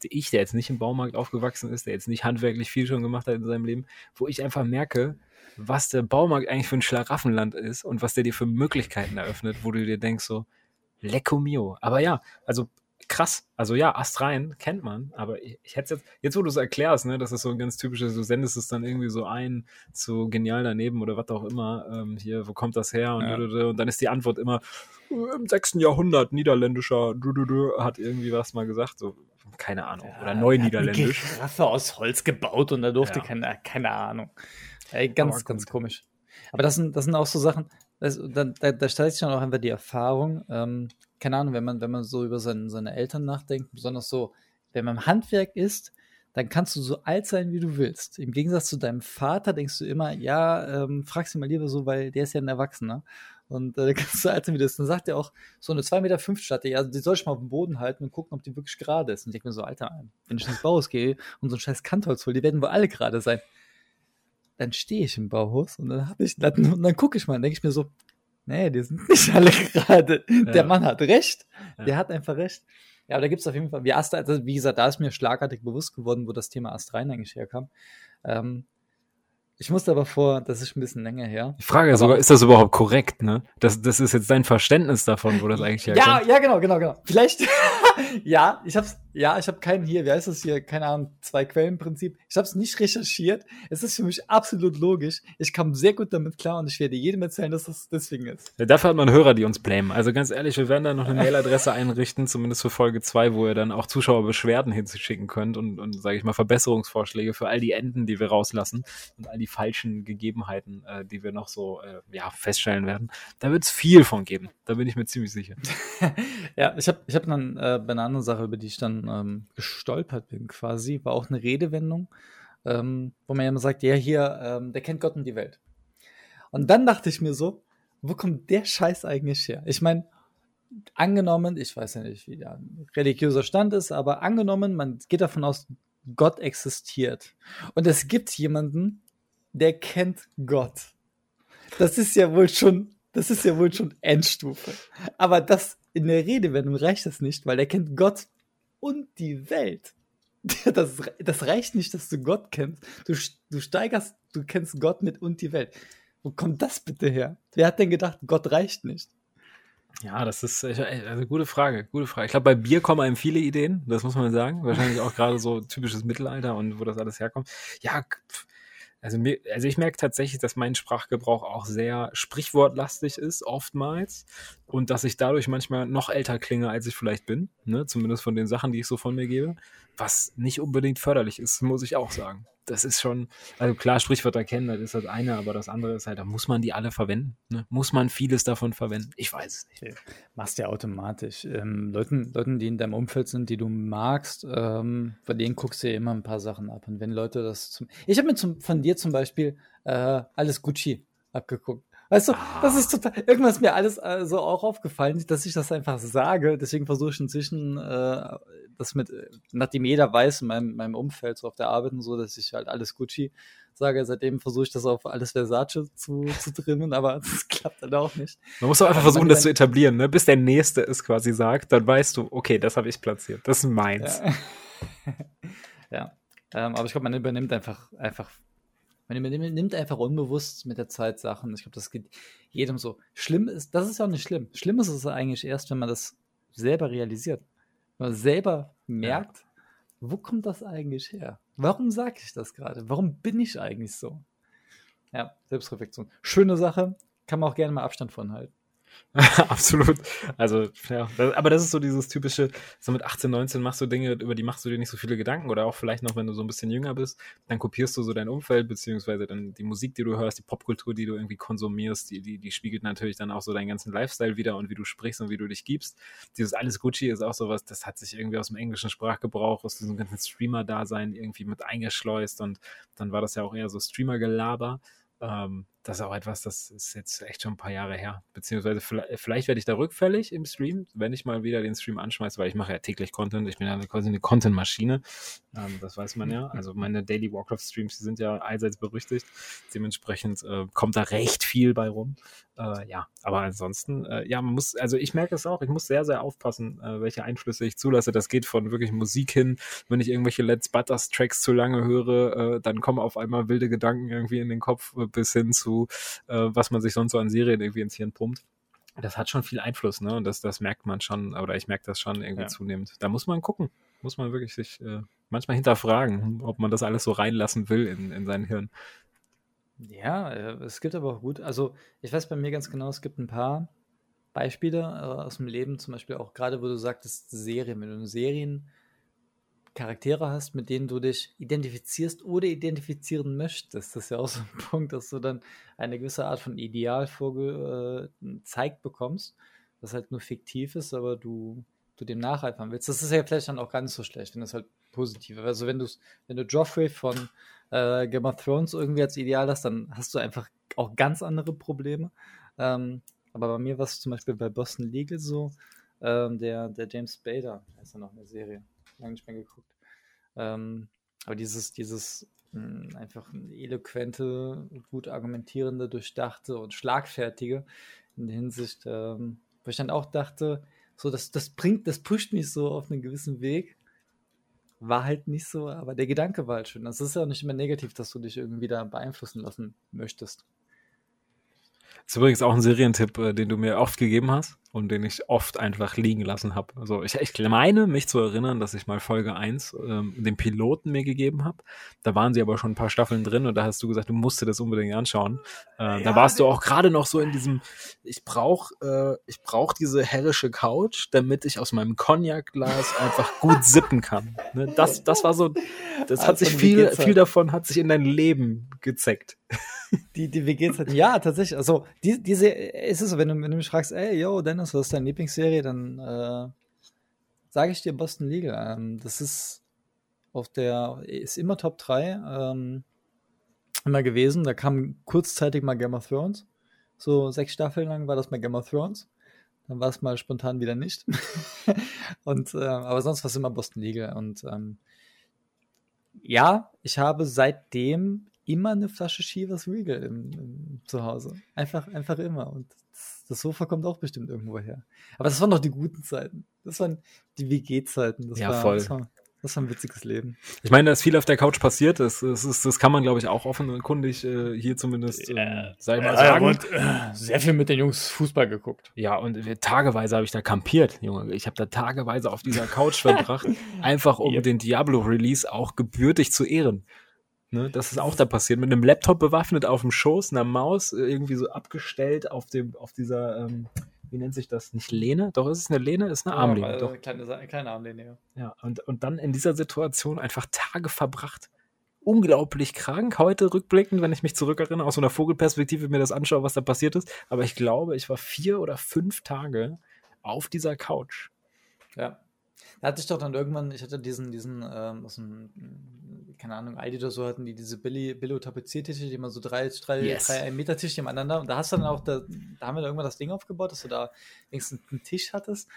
B: ich, der jetzt nicht im Baumarkt aufgewachsen ist, der jetzt nicht handwerklich viel schon gemacht hat in seinem Leben, wo ich einfach merke, was der Baumarkt eigentlich für ein Schlaraffenland ist und was der dir für Möglichkeiten eröffnet, wo du dir denkst so, lecco mio. Aber ja, also krass. Also ja, Astrein kennt man, aber ich, ich hätte jetzt, jetzt wo du es erklärst, ne, das ist so ein ganz typisches, du sendest es dann irgendwie so ein zu genial daneben oder was auch immer, ähm, hier, wo kommt das her? Und, ja. und dann ist die Antwort immer, im 6. Jahrhundert, niederländischer, du, hat irgendwie was mal gesagt, so, keine Ahnung, ja, oder Neuniederländisch.
A: Giraffe aus Holz gebaut und da durfte ja. keine, keine Ahnung. Ey, ganz, ganz komisch. Aber das sind, das sind auch so Sachen, das, da, da, da stellt sich dann auch einfach die Erfahrung, ähm, keine Ahnung, wenn man, wenn man so über seine, seine Eltern nachdenkt, besonders so, wenn man im Handwerk ist, dann kannst du so alt sein, wie du willst. Im Gegensatz zu deinem Vater denkst du immer, ja, ähm, frag sie mal lieber so, weil der ist ja ein Erwachsener. Und äh, kannst du alt sein, wie du bist. Dann sagt er auch, so eine 2,5 Meter Stadt, ja, die soll ich mal auf dem Boden halten und gucken, ob die wirklich gerade ist. Und ich denke mir so, Alter, wenn ich ins Bauhaus gehe und so ein scheiß Kantholz hole, die werden wohl alle gerade sein. Dann stehe ich im Bauhaus und dann habe ich, dann, und dann gucke ich mal, denke ich mir so, nee, die sind nicht alle gerade. Ja. Der Mann hat recht. Ja. Der hat einfach recht. Ja, aber da gibt es auf jeden Fall, wie Ast, also wie gesagt, da ist mir schlagartig bewusst geworden, wo das Thema Astrein eigentlich herkam. Ähm, ich musste aber vor, das ist ein bisschen länger her.
B: Die Frage ist sogar, ist das überhaupt korrekt, ne? Das, das ist jetzt dein Verständnis davon, wo das eigentlich
A: herkommt. Ja, ja, genau, genau, genau. Vielleicht, ja, ich hab's, ja, ich habe keinen hier, wie heißt das hier, keine Ahnung, zwei Quellenprinzip. Ich habe es nicht recherchiert. Es ist für mich absolut logisch. Ich kam sehr gut damit klar und ich werde jedem erzählen, dass das deswegen ist.
B: Ja, dafür hat man Hörer, die uns blamen. Also ganz ehrlich, wir werden da noch eine Mailadresse einrichten, zumindest für Folge zwei, wo ihr dann auch Zuschauerbeschwerden hinschicken könnt und, und sage ich mal, Verbesserungsvorschläge für all die Enden, die wir rauslassen und all die falschen Gegebenheiten, äh, die wir noch so äh, ja, feststellen werden. Da wird es viel von geben. Da bin ich mir ziemlich sicher.
A: ja, ich habe ich hab dann äh, bei einer anderen Sache, über die ich dann ähm, gestolpert bin quasi, war auch eine Redewendung, ähm, wo man ja immer sagt, ja hier, ähm, der kennt Gott und die Welt. Und dann dachte ich mir so, wo kommt der Scheiß eigentlich her? Ich meine, angenommen, ich weiß ja nicht, wie der religiöser Stand ist, aber angenommen, man geht davon aus, Gott existiert. Und es gibt jemanden, der kennt Gott. Das ist ja wohl schon, das ist ja wohl schon Endstufe. Aber das in der Redewendung reicht das nicht, weil der kennt Gott und die Welt. Das, das reicht nicht, dass du Gott kennst. Du, du steigerst, du kennst Gott mit und die Welt. Wo kommt das bitte her? Wer hat denn gedacht, Gott reicht nicht?
B: Ja, das ist also gute Frage, gute Frage. Ich glaube, bei Bier kommen einem viele Ideen, das muss man sagen. Wahrscheinlich auch gerade so typisches Mittelalter und wo das alles herkommt. Ja, also, mir, also ich merke tatsächlich, dass mein Sprachgebrauch auch sehr sprichwortlastig ist, oftmals. Und dass ich dadurch manchmal noch älter klinge, als ich vielleicht bin. Ne? Zumindest von den Sachen, die ich so von mir gebe. Was nicht unbedingt förderlich ist, muss ich auch sagen das ist schon, also klar, Sprichwörter kennen, das ist das eine, aber das andere ist halt, da muss man die alle verwenden. Ne? Muss man vieles davon verwenden? Ich weiß es nicht.
A: Machst ja automatisch. Ähm, Leuten, Leuten, die in deinem Umfeld sind, die du magst, ähm, von denen guckst du ja immer ein paar Sachen ab. Und wenn Leute das zum. Ich habe mir zum, von dir zum Beispiel äh, alles Gucci abgeguckt. Weißt du, ah. das ist total. Irgendwas ist mir alles äh, so auch aufgefallen, dass ich das einfach sage. Deswegen versuche ich inzwischen äh, das mit, nachdem jeder weiß in meinem, meinem Umfeld, so auf der Arbeit und so, dass ich halt alles Gucci sage. Seitdem versuche ich das auf alles Versace zu, zu trimmen, aber das klappt dann auch nicht.
B: Man muss doch einfach versuchen, das zu etablieren, ne? Bis der Nächste es quasi sagt, dann weißt du, okay, das habe ich platziert. Das ist meins.
A: Ja. ja. Ähm, aber ich glaube, man übernimmt einfach, einfach man nimmt einfach unbewusst mit der Zeit Sachen. Ich glaube, das geht jedem so. Schlimm ist, das ist ja auch nicht schlimm. Schlimm ist es eigentlich erst, wenn man das selber realisiert. Wenn man selber merkt, ja. wo kommt das eigentlich her? Warum sage ich das gerade? Warum bin ich eigentlich so? Ja, Selbstreflexion. Schöne Sache, kann man auch gerne mal Abstand von halten.
B: Absolut. Also, ja, das, aber das ist so dieses typische, so mit 18, 19 machst du Dinge, über die machst du dir nicht so viele Gedanken oder auch vielleicht noch, wenn du so ein bisschen jünger bist, dann kopierst du so dein Umfeld, beziehungsweise dann die Musik, die du hörst, die Popkultur, die du irgendwie konsumierst, die, die, die spiegelt natürlich dann auch so deinen ganzen Lifestyle wieder und wie du sprichst und wie du dich gibst. Dieses alles Gucci ist auch sowas, das hat sich irgendwie aus dem englischen Sprachgebrauch, aus diesem ganzen Streamer-Dasein irgendwie mit eingeschleust und dann war das ja auch eher so Streamer-Gelaber. Ähm, das ist auch etwas, das ist jetzt echt schon ein paar Jahre her. Beziehungsweise vielleicht, vielleicht werde ich da rückfällig im Stream, wenn ich mal wieder den Stream anschmeiße, weil ich mache ja täglich Content. Ich bin ja quasi eine Content-Maschine. Ähm, das weiß man ja. Also meine Daily Warcraft-Streams, die sind ja allseits berüchtigt. Dementsprechend äh, kommt da recht viel bei rum. Äh, ja, aber ansonsten, äh, ja, man muss, also ich merke es auch, ich muss sehr, sehr aufpassen, äh, welche Einflüsse ich zulasse. Das geht von wirklich Musik hin, wenn ich irgendwelche Let's Butters Tracks zu lange höre, äh, dann kommen auf einmal wilde Gedanken irgendwie in den Kopf äh, bis hin zu äh, was man sich sonst so an Serien irgendwie ins Hirn pumpt. Das hat schon viel Einfluss, ne? Und das, das merkt man schon, oder ich merke das schon irgendwie ja. zunehmend. Da muss man gucken. Muss man wirklich sich äh, manchmal hinterfragen, ob man das alles so reinlassen will in, in sein Hirn.
A: Ja, äh, es gibt aber auch gut, also ich weiß bei mir ganz genau, es gibt ein paar Beispiele äh, aus dem Leben, zum Beispiel auch gerade, wo du sagtest, Serien, wenn du Serien Charaktere hast, mit denen du dich identifizierst oder identifizieren möchtest. Das ist ja auch so ein Punkt, dass du dann eine gewisse Art von Ideal vorgezeigt äh, bekommst, das halt nur fiktiv ist, aber du, du dem nacheifern willst. Das ist ja vielleicht dann auch gar nicht so schlecht, wenn das halt positiv ist. Also wenn du wenn du Joffrey von äh, Game of Thrones irgendwie als Ideal hast, dann hast du einfach auch ganz andere Probleme. Ähm, aber bei mir war es zum Beispiel bei Boston Legal so, ähm, der, der James Bader, ist ja noch eine Serie lange nicht mehr geguckt. Ähm, aber dieses, dieses mh, hm, einfach eloquente, gut argumentierende, durchdachte und schlagfertige in der Hinsicht, ähm, wo ich dann auch dachte, so, das, das bringt, das pusht mich so auf einen gewissen Weg. War halt nicht so, aber der Gedanke war halt schön. Das ist ja auch nicht immer negativ, dass du dich irgendwie da beeinflussen lassen möchtest.
B: Das ist übrigens auch ein Serientipp, äh, den du mir oft gegeben hast und den ich oft einfach liegen lassen habe. Also ich, ich meine, mich zu erinnern, dass ich mal Folge 1 ähm, den Piloten mir gegeben habe. Da waren sie aber schon ein paar Staffeln drin und da hast du gesagt, du musst dir das unbedingt anschauen. Äh, ja, da warst du auch gerade noch so in diesem, ich brauche äh, ich brauch diese herrische Couch, damit ich aus meinem Cognac-Glas einfach gut sippen kann. Ne? Das, das war so, das hat also sich viel, viel davon hat sich in dein Leben gezeckt
A: die, die WG-Zeit. Ja, tatsächlich. Also, die, diese, ist es so, wenn du, wenn du mich fragst, ey, yo, Dennis, was ist deine Lieblingsserie, dann äh, sage ich dir Boston Legal. Ähm, das ist auf der, ist immer Top 3 ähm, immer gewesen. Da kam kurzzeitig mal Game of Thrones. So sechs Staffeln lang war das mal Game of Thrones. Dann war es mal spontan wieder nicht. und, äh, aber sonst war es immer Boston Legal. Und ähm, ja, ich habe seitdem immer eine Flasche Chivas Regal im, im, zu Hause. Einfach, einfach immer. Und das, das, Sofa kommt auch bestimmt irgendwo her. Aber das waren doch die guten Zeiten. Das waren die WG-Zeiten.
B: Ja, war, voll. War,
A: Das war ein witziges Leben.
B: Ich meine, da ist viel auf der Couch passiert. Das, das, ist, das kann man, glaube ich, auch offenkundig äh, hier zumindest,
A: äh, sag ich mal, sagen. Und, äh, sehr viel mit den Jungs Fußball geguckt.
B: Ja, und tageweise habe ich da kampiert, Junge. Ich habe da tageweise auf dieser Couch verbracht, einfach um yep. den Diablo-Release auch gebürtig zu ehren. Ne, das ist auch da passiert. Mit einem Laptop bewaffnet auf dem Schoß, einer Maus, äh, irgendwie so abgestellt auf dem, auf dieser, ähm, wie nennt sich das? Nicht Lehne? Doch, ist es eine Lehne? Ist eine ja, Armlehne. Doch.
A: Kleine, kleine Armlehne, ja.
B: Ja, und, und dann in dieser Situation einfach Tage verbracht. Unglaublich krank heute rückblickend, wenn ich mich zurückerinnere, aus so einer Vogelperspektive mir das anschaue, was da passiert ist. Aber ich glaube, ich war vier oder fünf Tage auf dieser Couch.
A: Ja. Da hatte ich doch dann irgendwann, ich hatte diesen, diesen, ähm, aus dem, keine Ahnung, Aldi oder so hatten die diese Billy, Billo-Tapeziertische, die immer so drei, drei, yes. drei Meter Tische nebeneinander. Und da hast du dann auch, da, da haben wir dann irgendwann das Ding aufgebaut, dass du da wenigstens einen Tisch hattest.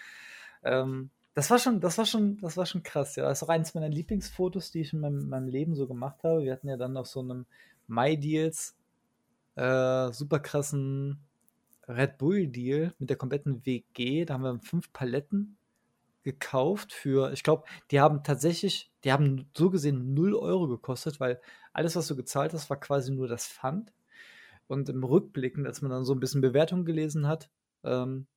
A: Ähm, das war schon, das war schon, das war schon krass, ja. Das ist auch eines meiner Lieblingsfotos, die ich in meinem, meinem Leben so gemacht habe. Wir hatten ja dann auf so einem My-Deals äh, super krassen Red Bull-Deal mit der kompletten WG. Da haben wir fünf Paletten gekauft für, ich glaube, die haben tatsächlich, die haben so gesehen 0 Euro gekostet, weil alles, was du gezahlt hast, war quasi nur das Pfand. Und im Rückblicken, als man dann so ein bisschen Bewertung gelesen hat, ähm,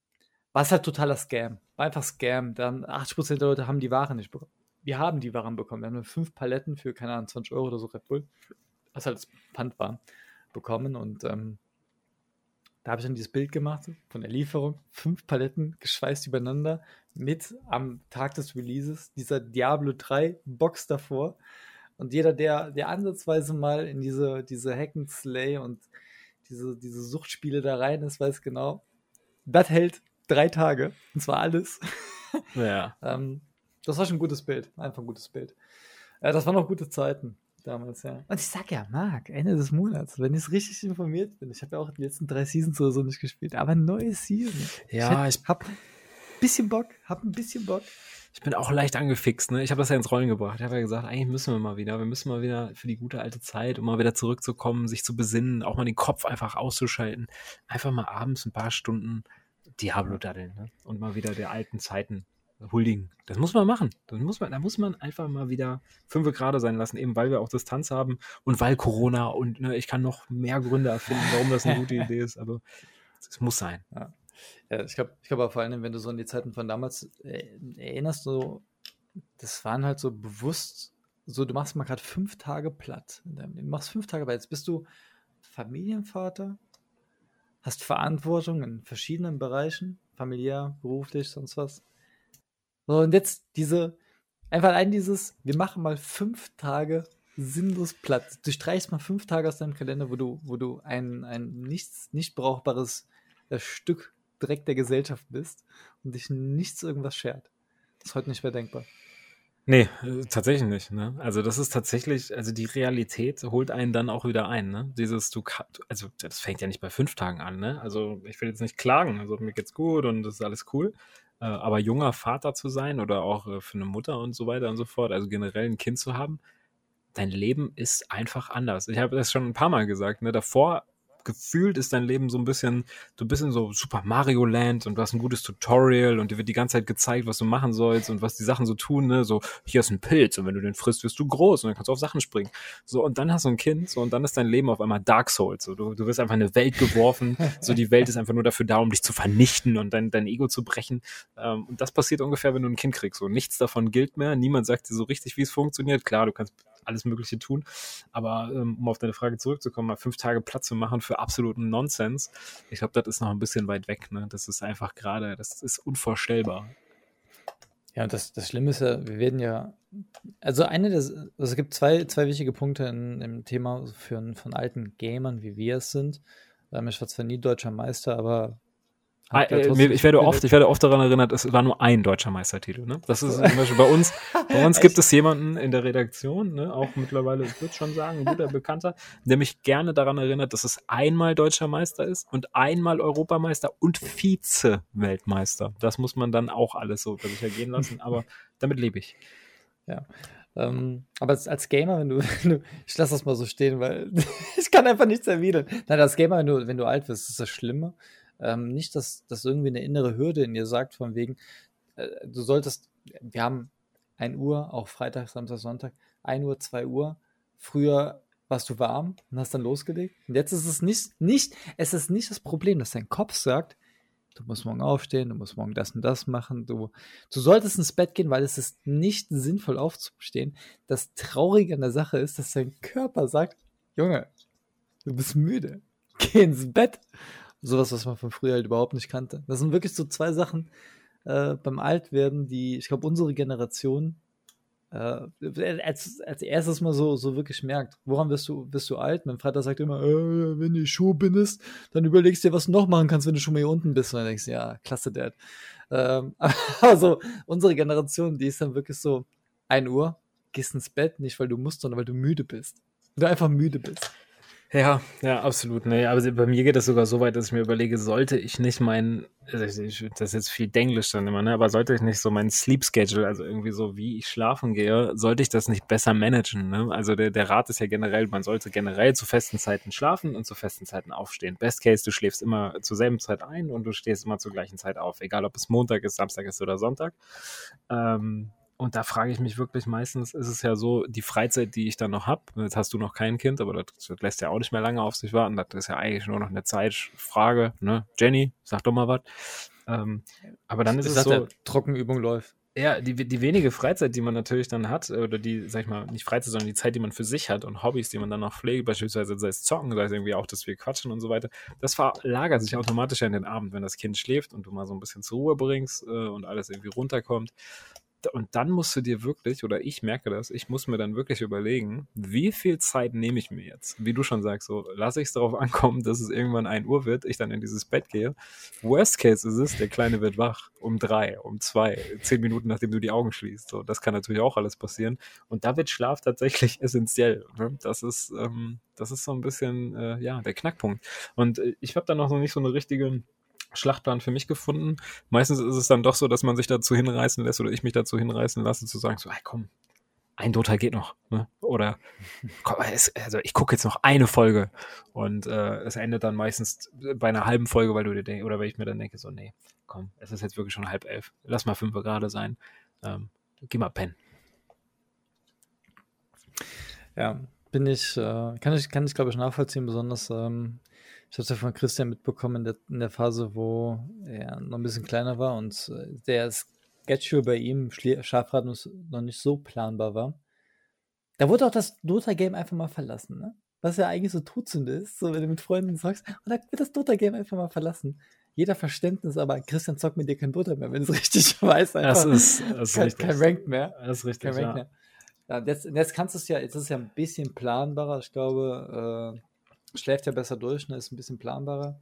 A: war es halt totaler Scam. War einfach Scam. Dann 80% der Leute haben die Ware nicht bekommen. Wir haben die Waren bekommen. Wir haben fünf Paletten für, keine Ahnung, 20 Euro oder so Red Bull, was halt das Pfand war, bekommen. Und ähm, da habe ich dann dieses Bild gemacht von der Lieferung. Fünf Paletten geschweißt übereinander mit am Tag des Releases dieser Diablo 3 Box davor. Und jeder, der, der ansatzweise mal in diese, diese Hack and Slay und diese, diese Suchtspiele da rein ist, weiß genau, das hält drei Tage. Und zwar alles.
B: Ja.
A: ähm, das war schon ein gutes Bild. Einfach ein gutes Bild. Ja, das waren noch gute Zeiten damals, ja. Und ich sag ja, Marc, Ende des Monats, wenn ich richtig informiert bin. Ich habe ja auch die letzten drei Seasons oder so nicht gespielt, aber neue Season.
B: Ja, ich,
A: ich hab ein bisschen Bock, hab ein bisschen Bock.
B: Ich bin auch leicht angefixt, ne? Ich habe das ja ins Rollen gebracht. Ich habe ja gesagt, eigentlich müssen wir mal wieder, wir müssen mal wieder für die gute alte Zeit, um mal wieder zurückzukommen, sich zu besinnen, auch mal den Kopf einfach auszuschalten. Einfach mal abends ein paar Stunden Diablo daddeln, ne? Und mal wieder der alten Zeiten huldigen. Das muss man machen. Das muss man, da muss man einfach mal wieder fünf Grad sein lassen, eben weil wir auch Distanz haben und weil Corona und ne, ich kann noch mehr Gründe erfinden, warum das eine gute Idee ist, aber es muss sein.
A: Ja. ja ich glaube, ich glaube vor allem, wenn du so an die Zeiten von damals äh, erinnerst, so, das waren halt so bewusst, so du machst mal gerade fünf Tage platt. Du machst fünf Tage, weil jetzt bist du Familienvater, hast Verantwortung in verschiedenen Bereichen, familiär, beruflich, sonst was so, und jetzt diese, einfach ein dieses, wir machen mal fünf Tage sinnlos platt. Du streichst mal fünf Tage aus deinem Kalender, wo du, wo du ein, ein nichts, nicht brauchbares äh, Stück Dreck der Gesellschaft bist und dich nichts irgendwas schert. Das ist heute nicht mehr denkbar.
B: Nee, äh, tatsächlich nicht. Ne? Also das ist tatsächlich, also die Realität holt einen dann auch wieder ein. Ne? Dieses, du also das fängt ja nicht bei fünf Tagen an. Ne? Also ich will jetzt nicht klagen. Also mir geht's gut und das ist alles cool. Äh, aber junger Vater zu sein oder auch äh, für eine Mutter und so weiter und so fort, also generell ein Kind zu haben, dein Leben ist einfach anders. Ich habe das schon ein paar Mal gesagt. Ne? Davor gefühlt ist dein Leben so ein bisschen, du bist in so Super Mario Land und du hast ein gutes Tutorial und dir wird die ganze Zeit gezeigt, was du machen sollst und was die Sachen so tun, ne? So, hier ist ein Pilz und wenn du den frisst, wirst du groß und dann kannst du auf Sachen springen. So, und dann hast du ein Kind, so, und dann ist dein Leben auf einmal Dark Souls. So, du, du wirst einfach in eine Welt geworfen. so, die Welt ist einfach nur dafür da, um dich zu vernichten und dein, dein Ego zu brechen. Ähm, und das passiert ungefähr, wenn du ein Kind kriegst. So, nichts davon gilt mehr. Niemand sagt dir so richtig, wie es funktioniert. Klar, du kannst alles Mögliche tun. Aber ähm, um auf deine Frage zurückzukommen, mal fünf Tage Platz zu machen für absoluten Nonsens, ich glaube, das ist noch ein bisschen weit weg. Ne? Das ist einfach gerade, das ist unvorstellbar.
A: Ja, das, das Schlimme ist ja, wir werden ja, also eine des, also es gibt zwei, zwei wichtige Punkte in, im Thema für, von alten Gamern, wie wir es sind. Ich war zwar nie deutscher Meister, aber
B: Ah, ich werde oft, ich werde oft daran erinnert, es war nur ein deutscher Meistertitel. Ne? Das ist zum Beispiel bei uns. Bei uns gibt es jemanden in der Redaktion, ne, auch mittlerweile, ich würde schon sagen, ein guter Bekannter, der mich gerne daran erinnert, dass es einmal deutscher Meister ist und einmal Europameister und Vize-Weltmeister. Das muss man dann auch alles so sich ergehen lassen, aber damit lebe ich.
A: Ja. Ähm, aber als, als, Gamer, wenn du, wenn du, ich lasse das mal so stehen, weil ich kann einfach nichts erwidern. Nein, als Gamer, wenn du, wenn du alt wirst, ist das Schlimme. Ähm, nicht, dass das irgendwie eine innere Hürde in dir sagt, von wegen, äh, du solltest, wir haben 1 Uhr, auch Freitag, Samstag, Sonntag, 1 Uhr, 2 Uhr. Früher warst du warm und hast dann losgelegt. Und jetzt ist es nicht, nicht, es ist nicht das Problem, dass dein Kopf sagt, du musst morgen aufstehen, du musst morgen das und das machen, du, du solltest ins Bett gehen, weil es ist nicht sinnvoll aufzustehen. Das Traurige an der Sache ist, dass dein Körper sagt, Junge, du bist müde, geh ins Bett. Sowas, was man von früher halt überhaupt nicht kannte. Das sind wirklich so zwei Sachen äh, beim Altwerden, die, ich glaube, unsere Generation äh, als, als erstes mal so, so wirklich merkt. Woran wirst du, wirst du alt? Mein Vater sagt immer, äh, wenn du Schuhe bindest, dann überlegst du dir, was du noch machen kannst, wenn du schon mal hier unten bist. Und dann denkst du, ja, klasse, Dad. Ähm, also, unsere Generation, die ist dann wirklich so, 1 Uhr, gehst ins Bett, nicht weil du musst, sondern weil du müde bist. Weil du einfach müde bist.
B: Ja, ja, absolut. Nee, aber bei mir geht es sogar so weit, dass ich mir überlege, sollte ich nicht mein, also das ist jetzt viel Denglisch dann immer, ne, aber sollte ich nicht so mein Sleep Schedule, also irgendwie so, wie ich schlafen gehe, sollte ich das nicht besser managen, ne? Also der, der Rat ist ja generell, man sollte generell zu festen Zeiten schlafen und zu festen Zeiten aufstehen. Best case, du schläfst immer zur selben Zeit ein und du stehst immer zur gleichen Zeit auf, egal ob es Montag ist, Samstag ist oder Sonntag. Ähm, und da frage ich mich wirklich meistens, ist es ja so, die Freizeit, die ich dann noch habe, jetzt hast du noch kein Kind, aber das, das, lässt ja auch nicht mehr lange auf sich warten, das ist ja eigentlich nur noch eine Zeitfrage, ne? Jenny, sag doch mal was. Ähm, aber dann ist es so.
A: Trockenübung läuft.
B: Ja, die, die wenige Freizeit, die man natürlich dann hat, oder die, sag ich mal, nicht Freizeit, sondern die Zeit, die man für sich hat und Hobbys, die man dann noch pflegt, beispielsweise sei es Zocken, sei es irgendwie auch, dass wir quatschen und so weiter, das verlagert sich automatisch in den Abend, wenn das Kind schläft und du mal so ein bisschen zur Ruhe bringst äh, und alles irgendwie runterkommt und dann musst du dir wirklich, oder ich merke das, ich muss mir dann wirklich überlegen, wie viel Zeit nehme ich mir jetzt? Wie du schon sagst, so lasse ich es darauf ankommen, dass es irgendwann ein Uhr wird, ich dann in dieses Bett gehe. Worst case ist es, der Kleine wird wach um drei, um zwei, zehn Minuten nachdem du die Augen schließt. So, das kann natürlich auch alles passieren. Und da wird Schlaf tatsächlich essentiell. Ne? Das ist, ähm, das ist so ein bisschen, äh, ja, der Knackpunkt. Und äh, ich habe da noch nicht so eine richtige Schlachtplan für mich gefunden. Meistens ist es dann doch so, dass man sich dazu hinreißen lässt oder ich mich dazu hinreißen lasse, zu sagen, so, hey, komm, ein Dota geht noch. Ne? Oder komm, es, also ich gucke jetzt noch eine Folge und äh, es endet dann meistens bei einer halben Folge, weil du dir denkst, oder weil ich mir dann denke, so, nee, komm, es ist jetzt wirklich schon halb elf. Lass mal fünf gerade sein. Ähm, geh mal pennen.
A: Ja, bin ich, äh, kann ich, kann ich glaube ich nachvollziehen, besonders ähm, ich habe es ja von Christian mitbekommen in der, in der, Phase, wo er noch ein bisschen kleiner war und äh, der Schedule bei ihm, Schafrad, noch nicht so planbar war. Da wurde auch das Dota-Game einfach mal verlassen, ne? Was ja eigentlich so Todsünde ist, so wenn du mit Freunden sagst, und da wird das Dota-Game einfach mal verlassen. Jeder Verständnis, aber Christian zockt mit dir kein Dota mehr, wenn es richtig weiß.
B: Einfach. Das ist, das ist
A: kein, kein Rank mehr.
B: Das ist richtig, kein Rank ja. mehr.
A: Ja, jetzt, jetzt kannst du es ja, jetzt ist es ja ein bisschen planbarer. Ich glaube, äh, schläft ja besser durch, ne? ist ein bisschen planbarer.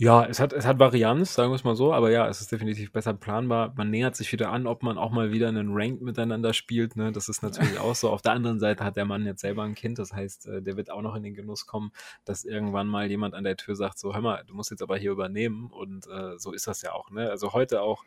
B: Ja, es hat, es hat Varianz, sagen wir es mal so, aber ja, es ist definitiv besser planbar. Man nähert sich wieder an, ob man auch mal wieder einen Rank miteinander spielt. Ne? Das ist natürlich auch so. Auf der anderen Seite hat der Mann jetzt selber ein Kind, das heißt, äh, der wird auch noch in den Genuss kommen, dass irgendwann mal jemand an der Tür sagt: So, hör mal, du musst jetzt aber hier übernehmen. Und äh, so ist das ja auch. Ne? Also heute auch,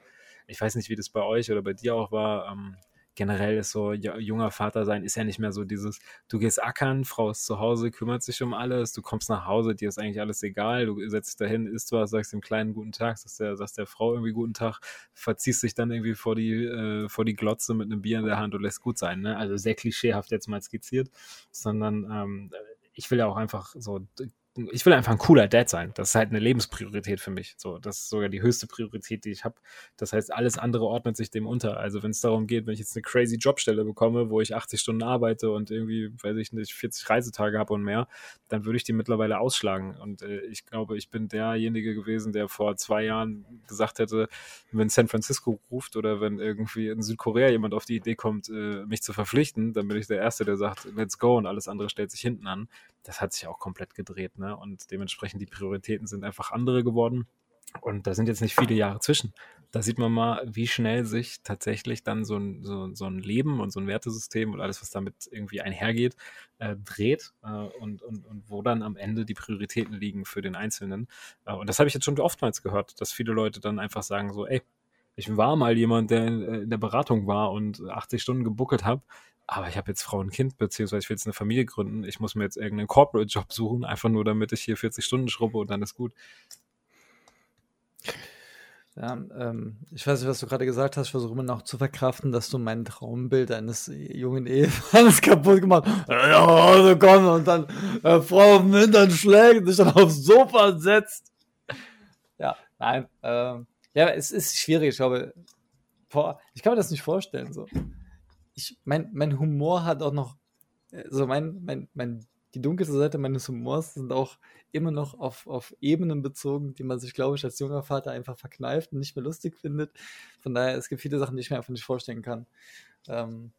B: ich weiß nicht, wie das bei euch oder bei dir auch war. Ähm, generell ist so, junger Vater sein ist ja nicht mehr so dieses, du gehst ackern, Frau ist zu Hause, kümmert sich um alles, du kommst nach Hause, dir ist eigentlich alles egal, du setzt dich dahin, isst was, sagst dem Kleinen guten Tag, sagst der, sagst der Frau irgendwie guten Tag, verziehst dich dann irgendwie vor die, äh, vor die Glotze mit einem Bier in der Hand und lässt gut sein, ne? Also sehr klischeehaft jetzt mal skizziert, sondern ähm, ich will ja auch einfach so ich will einfach ein cooler Dad sein. Das ist halt eine Lebenspriorität für mich. So, das ist sogar die höchste Priorität, die ich habe. Das heißt, alles andere ordnet sich dem unter. Also wenn es darum geht, wenn ich jetzt eine crazy Jobstelle bekomme, wo ich 80 Stunden arbeite und irgendwie, weiß ich nicht, 40 Reisetage habe und mehr, dann würde ich die mittlerweile ausschlagen. Und äh, ich glaube, ich bin derjenige gewesen, der vor zwei Jahren gesagt hätte, wenn San Francisco ruft oder wenn irgendwie in Südkorea jemand auf die Idee kommt, äh, mich zu verpflichten, dann bin ich der Erste, der sagt, let's go und alles andere stellt sich hinten an. Das hat sich auch komplett gedreht. Ne? Und dementsprechend die Prioritäten sind einfach andere geworden. Und da sind jetzt nicht viele Jahre zwischen. Da sieht man mal, wie schnell sich tatsächlich dann so ein, so, so ein Leben und so ein Wertesystem und alles, was damit irgendwie einhergeht, äh, dreht äh, und, und, und wo dann am Ende die Prioritäten liegen für den Einzelnen. Äh, und das habe ich jetzt schon oftmals gehört, dass viele Leute dann einfach sagen so, ey, ich war mal jemand, der in, in der Beratung war und 80 Stunden gebuckelt habe aber ich habe jetzt Frau und Kind, beziehungsweise ich will jetzt eine Familie gründen, ich muss mir jetzt irgendeinen Corporate-Job suchen, einfach nur damit ich hier 40 Stunden schrubbe und dann ist gut.
A: Ja, ähm, ich weiß nicht, was du gerade gesagt hast. Ich versuche immer noch zu verkraften, dass du mein Traumbild eines jungen Ehemannes kaputt gemacht hast. Ja, Hause kommen und dann äh, Frau auf den Hintern schlägt, sich dann aufs Sofa setzt. Ja, nein. Ähm, ja, es ist schwierig. Ich glaube, boah, ich kann mir das nicht vorstellen. So. Ich, mein, mein Humor hat auch noch, äh, so mein, mein, mein, die dunkelste Seite meines Humors sind auch immer noch auf, auf Ebenen bezogen, die man sich, glaube ich, als junger Vater einfach verkneift und nicht mehr lustig findet. Von daher, es gibt viele Sachen, die ich mir einfach nicht vorstellen kann. Ähm,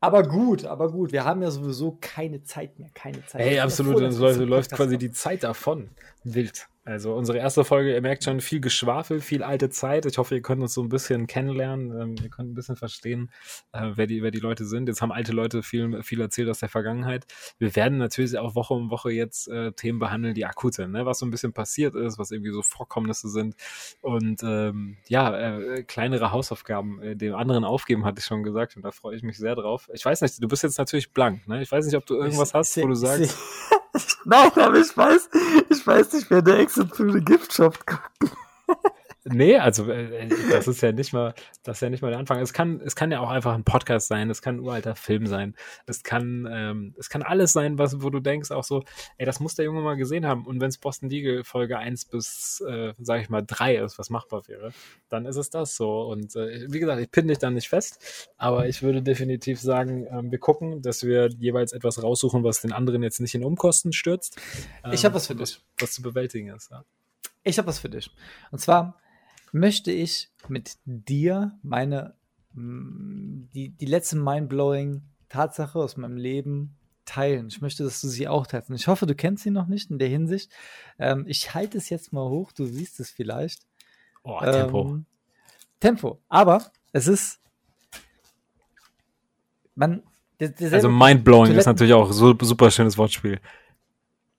A: aber gut, aber gut, wir haben ja sowieso keine Zeit mehr, keine Zeit.
B: Ey, absolut, dann läuft quasi die Zeit davon. Wild. Also unsere erste Folge, ihr merkt schon viel Geschwafel, viel alte Zeit. Ich hoffe, ihr könnt uns so ein bisschen kennenlernen. Ähm, ihr könnt ein bisschen verstehen, äh, wer, die, wer die Leute sind. Jetzt haben alte Leute viel, viel erzählt aus der Vergangenheit. Wir werden natürlich auch Woche um Woche jetzt äh, Themen behandeln, die akut sind, ne? was so ein bisschen passiert ist, was irgendwie so Vorkommnisse sind. Und ähm, ja, äh, kleinere Hausaufgaben äh, dem anderen aufgeben, hatte ich schon gesagt. Und da freue ich mich sehr drauf. Ich weiß nicht, du bist jetzt natürlich blank. Ne? Ich weiß nicht, ob du irgendwas hast, wo du sagst.
A: Nein, aber ich weiß, ich weiß nicht, wer der Exit für den Giftshop gucken.
B: Nee, also äh, das ist ja nicht mal, das ist ja nicht mal der Anfang. Es kann, es kann ja auch einfach ein Podcast sein, es kann ein uralter Film sein, es kann, ähm, es kann alles sein, was, wo du denkst auch so, ey, das muss der Junge mal gesehen haben. Und wenn es Boston Legal Folge 1 bis, äh, sag ich mal, 3 ist, was machbar wäre, dann ist es das so. Und äh, wie gesagt, ich pinne dich dann nicht fest, aber ich würde definitiv sagen, ähm, wir gucken, dass wir jeweils etwas raussuchen, was den anderen jetzt nicht in Umkosten stürzt.
A: Ähm, ich habe was für dich.
B: Was, was zu bewältigen ist, ja.
A: Ich habe was für dich. Und zwar möchte ich mit dir meine, mm, die, die letzte mindblowing Tatsache aus meinem Leben teilen. Ich möchte, dass du sie auch teilst. Und ich hoffe, du kennst sie noch nicht in der Hinsicht. Ähm, ich halte es jetzt mal hoch, du siehst es vielleicht.
B: Oh, Tempo. Ähm,
A: Tempo. Aber es ist. Man.
B: Also mindblowing ist natürlich auch so super schönes Wortspiel.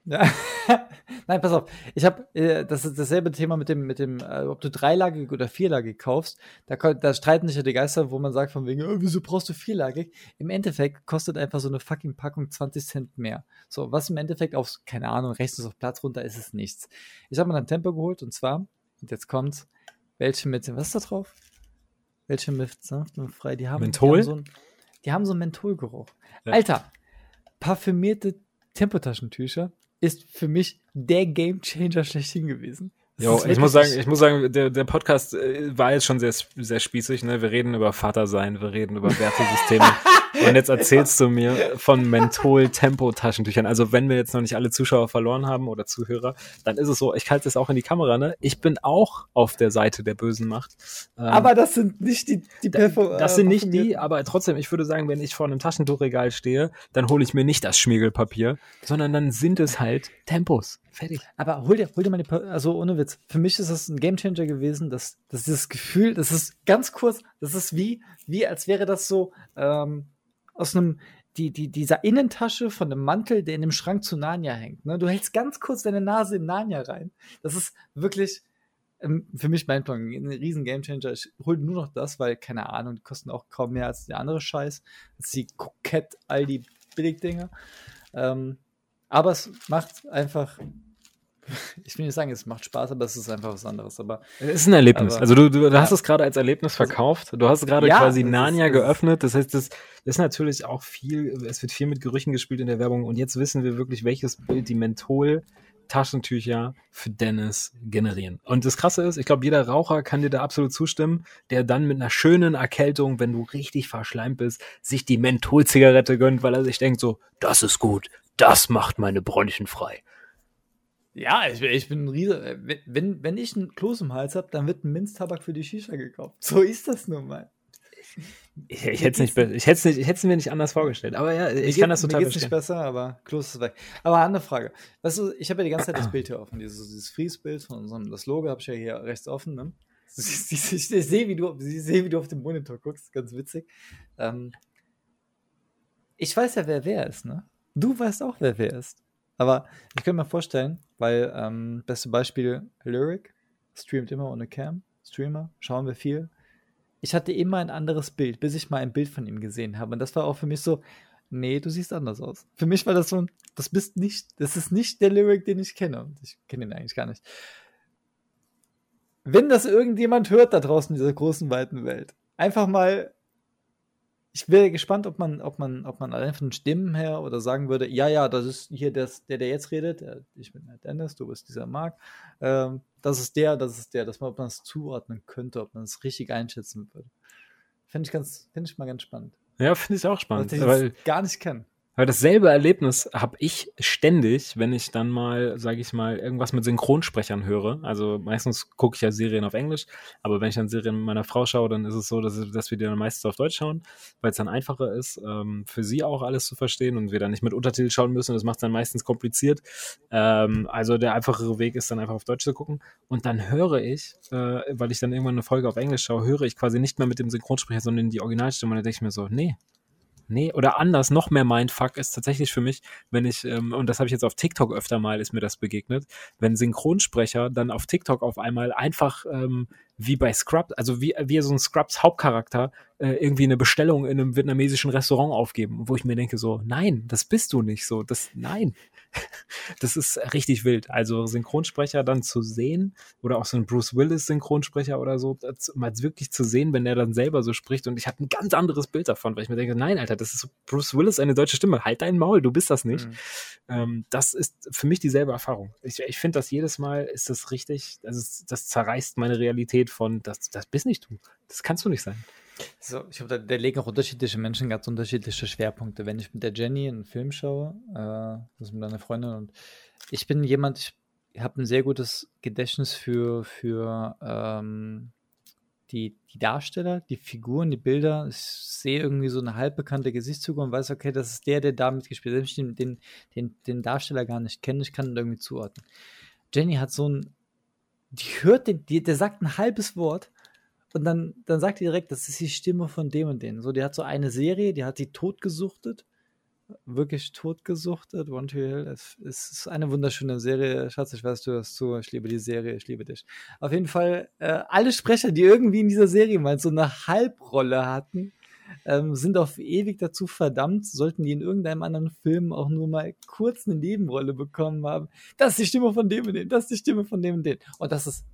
A: Nein, pass auf. Ich habe äh, das ist dasselbe Thema mit dem mit dem äh, ob du dreilagig oder vierlagig kaufst. Da, da streiten sich ja die Geister, wo man sagt von wegen, oh, wieso brauchst du vierlagig? Im Endeffekt kostet einfach so eine fucking Packung 20 Cent mehr. So, was im Endeffekt auf keine Ahnung, rechnest auf Platz runter ist es nichts. Ich habe mir ein Tempo geholt und zwar und jetzt kommt's, welche mit was ist da drauf? Welche mit frei, die haben
B: Menthol?
A: Die haben so, ein, die haben so einen Mentholgeruch. Ja. Alter, parfümierte Tempotaschentücher ist für mich der Gamechanger schlechthin gewesen.
B: Jo, ich muss sagen, ich muss sagen, der, der Podcast äh, war jetzt schon sehr, sehr spießig, ne? Wir reden über Vatersein, wir reden über Wertesysteme. Und jetzt erzählst du mir von Menthol-Tempo-Taschentüchern. Also wenn wir jetzt noch nicht alle Zuschauer verloren haben oder Zuhörer, dann ist es so, ich halte es auch in die Kamera, ne? Ich bin auch auf der Seite der bösen Macht.
A: Ähm, aber das sind nicht die, die
B: Perfo Das sind nicht die, aber trotzdem, ich würde sagen, wenn ich vor einem Taschentuchregal stehe, dann hole ich mir nicht das Schmiegelpapier, sondern dann sind es halt Tempos. Fertig.
A: Aber hol dir, hol dir mal die, also ohne Witz. Für mich ist das ein Gamechanger gewesen, dass, dass dieses Gefühl, das ist ganz kurz, das ist wie, wie als wäre das so, ähm, aus einem, die, die, dieser Innentasche von einem Mantel, der in dem Schrank zu Narnia hängt. Ne? Du hältst ganz kurz deine Nase in Narnia rein. Das ist wirklich ähm, für mich mein Plan, ein riesen Gamechanger. Ich hole nur noch das, weil, keine Ahnung, die kosten auch kaum mehr als der andere Scheiß. Das ist die Kokett, all die Billigdinger. Ähm, aber es macht einfach ich will nicht sagen, es macht Spaß, aber es ist einfach was anderes. Aber
B: es ist ein Erlebnis. Aber, also du, du, du ja. hast es gerade als Erlebnis also verkauft. Du hast gerade ja, quasi Narnia ist, geöffnet. Das heißt, das ist natürlich auch viel. Es wird viel mit Gerüchen gespielt in der Werbung. Und jetzt wissen wir wirklich, welches Bild die Menthol Taschentücher für Dennis generieren. Und das Krasse ist, ich glaube, jeder Raucher kann dir da absolut zustimmen, der dann mit einer schönen Erkältung, wenn du richtig verschleimt bist, sich die Mentholzigarette gönnt, weil er sich denkt so, das ist gut, das macht meine Bronchien frei.
A: Ja, ich, ich bin ein Riese. Wenn, wenn ich einen Kloß im Hals habe, dann wird ein Minztabak für die Shisha gekauft. So ist das nun mal.
B: Ich, ich hätte es nicht, ich hätte nicht, ich hätte es mir nicht anders vorgestellt. Aber ja, ich mir kann das total
A: mir geht's nicht besser, aber Kloß ist weg. Aber andere Frage. Weißt du, ich habe ja die ganze Zeit das Bild hier offen, dieses, dieses Friesbild von unserem, das Logo habe ich ja hier rechts offen. Ne? Ich sehe, wie du, ich sehe, wie du auf dem Monitor guckst, ganz witzig. Ähm, ich weiß ja, wer wer ist, ne? Du weißt auch, wer wer ist. Aber ich könnte mir vorstellen, weil, ähm, beste Beispiel, Lyric streamt immer ohne Cam, Streamer, schauen wir viel. Ich hatte immer ein anderes Bild, bis ich mal ein Bild von ihm gesehen habe. Und das war auch für mich so, nee, du siehst anders aus. Für mich war das so das bist nicht, das ist nicht der Lyric, den ich kenne. Ich kenne ihn eigentlich gar nicht. wenn das irgendjemand hört da draußen in dieser großen, weiten Welt, einfach mal ich wäre gespannt, ob man, ob man, ob man allein von den Stimmen her oder sagen würde, ja, ja, das ist hier das, der, der jetzt redet. Ich bin der Dennis, du bist dieser Marc. Ähm, das ist der, das ist der, dass man, ob man es zuordnen könnte, ob man es richtig einschätzen würde. Finde ich ganz, finde ich mal ganz spannend.
B: Ja, finde ich auch spannend.
A: Weil ich gar nicht kennen.
B: Weil dasselbe Erlebnis habe ich ständig, wenn ich dann mal, sage ich mal, irgendwas mit Synchronsprechern höre. Also meistens gucke ich ja Serien auf Englisch, aber wenn ich dann Serien mit meiner Frau schaue, dann ist es so, dass, dass wir die dann meistens auf Deutsch schauen, weil es dann einfacher ist, ähm, für sie auch alles zu verstehen und wir dann nicht mit Untertitel schauen müssen. Das macht es dann meistens kompliziert. Ähm, also der einfachere Weg ist dann einfach auf Deutsch zu gucken. Und dann höre ich, äh, weil ich dann irgendwann eine Folge auf Englisch schaue, höre ich quasi nicht mehr mit dem Synchronsprecher, sondern die Originalstimme. Und dann denke ich mir so, nee, Nee, oder anders, noch mehr Mindfuck ist tatsächlich für mich, wenn ich, ähm, und das habe ich jetzt auf TikTok öfter mal, ist mir das begegnet, wenn Synchronsprecher dann auf TikTok auf einmal einfach ähm, wie bei Scrubs, also wie, wie so ein Scrubs Hauptcharakter äh, irgendwie eine Bestellung in einem vietnamesischen Restaurant aufgeben, wo ich mir denke so, nein, das bist du nicht so, das, nein, das ist richtig wild. Also Synchronsprecher dann zu sehen oder auch so ein Bruce Willis Synchronsprecher oder so, mal wirklich zu sehen, wenn er dann selber so spricht und ich habe ein ganz anderes Bild davon, weil ich mir denke, nein, Alter, das ist Bruce Willis eine deutsche Stimme, halt dein Maul, du bist das nicht. Mhm. Ähm, das ist für mich dieselbe Erfahrung. Ich, ich finde das jedes Mal ist das richtig, also das zerreißt meine Realität von, das, das bist nicht du. Das kannst du nicht sein.
A: So, ich glaube, da, legen auch unterschiedliche Menschen ganz unterschiedliche Schwerpunkte. Wenn ich mit der Jenny einen Film schaue, äh, das ist mit einer Freundin und ich bin jemand, ich habe ein sehr gutes Gedächtnis für, für ähm, die, die Darsteller, die Figuren, die Bilder. Ich sehe irgendwie so eine halbbekannte Gesichtszüge und weiß, okay, das ist der, der da mitgespielt hat. Wenn ich den, den, den, den Darsteller gar nicht kenne, ich kann ihn irgendwie zuordnen. Jenny hat so ein die hört den, die, der sagt ein halbes Wort und dann, dann sagt die direkt, das ist die Stimme von dem und dem. So, die hat so eine Serie, die hat die totgesuchtet. Wirklich totgesuchtet. One Tree Hill. Es, es ist eine wunderschöne Serie. Schatz, ich weiß, du hörst zu. Ich liebe die Serie. Ich liebe dich. Auf jeden Fall, äh, alle Sprecher, die irgendwie in dieser Serie mal so eine Halbrolle hatten, ähm, sind auf ewig dazu verdammt, sollten die in irgendeinem anderen Film auch nur mal kurz eine Nebenrolle bekommen haben. Das ist die Stimme von dem und dem, das ist die Stimme von dem und dem. Und das ist,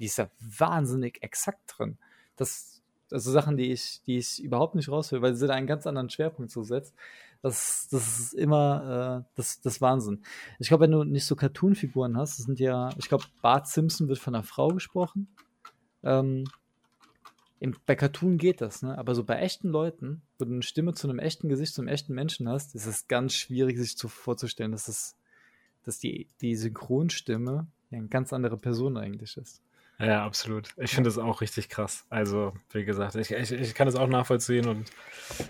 A: die ist ja wahnsinnig exakt drin. Das, also Sachen, die ich, die ich überhaupt nicht raushöre, weil sie da einen ganz anderen Schwerpunkt so setzt. Das, das ist immer äh, das, das Wahnsinn. Ich glaube, wenn du nicht so Cartoon-Figuren hast, das sind ja, ich glaube, Bart Simpson wird von einer Frau gesprochen. Ähm, im, bei Cartoon geht das, ne? Aber so bei echten Leuten, wo du eine Stimme zu einem echten Gesicht, zu einem echten Menschen hast, ist es ganz schwierig, sich zu, vorzustellen, dass, es, dass die, die Synchronstimme ja eine ganz andere Person eigentlich ist.
B: Ja, absolut. Ich finde das auch richtig krass. Also, wie gesagt, ich, ich, ich kann das auch nachvollziehen und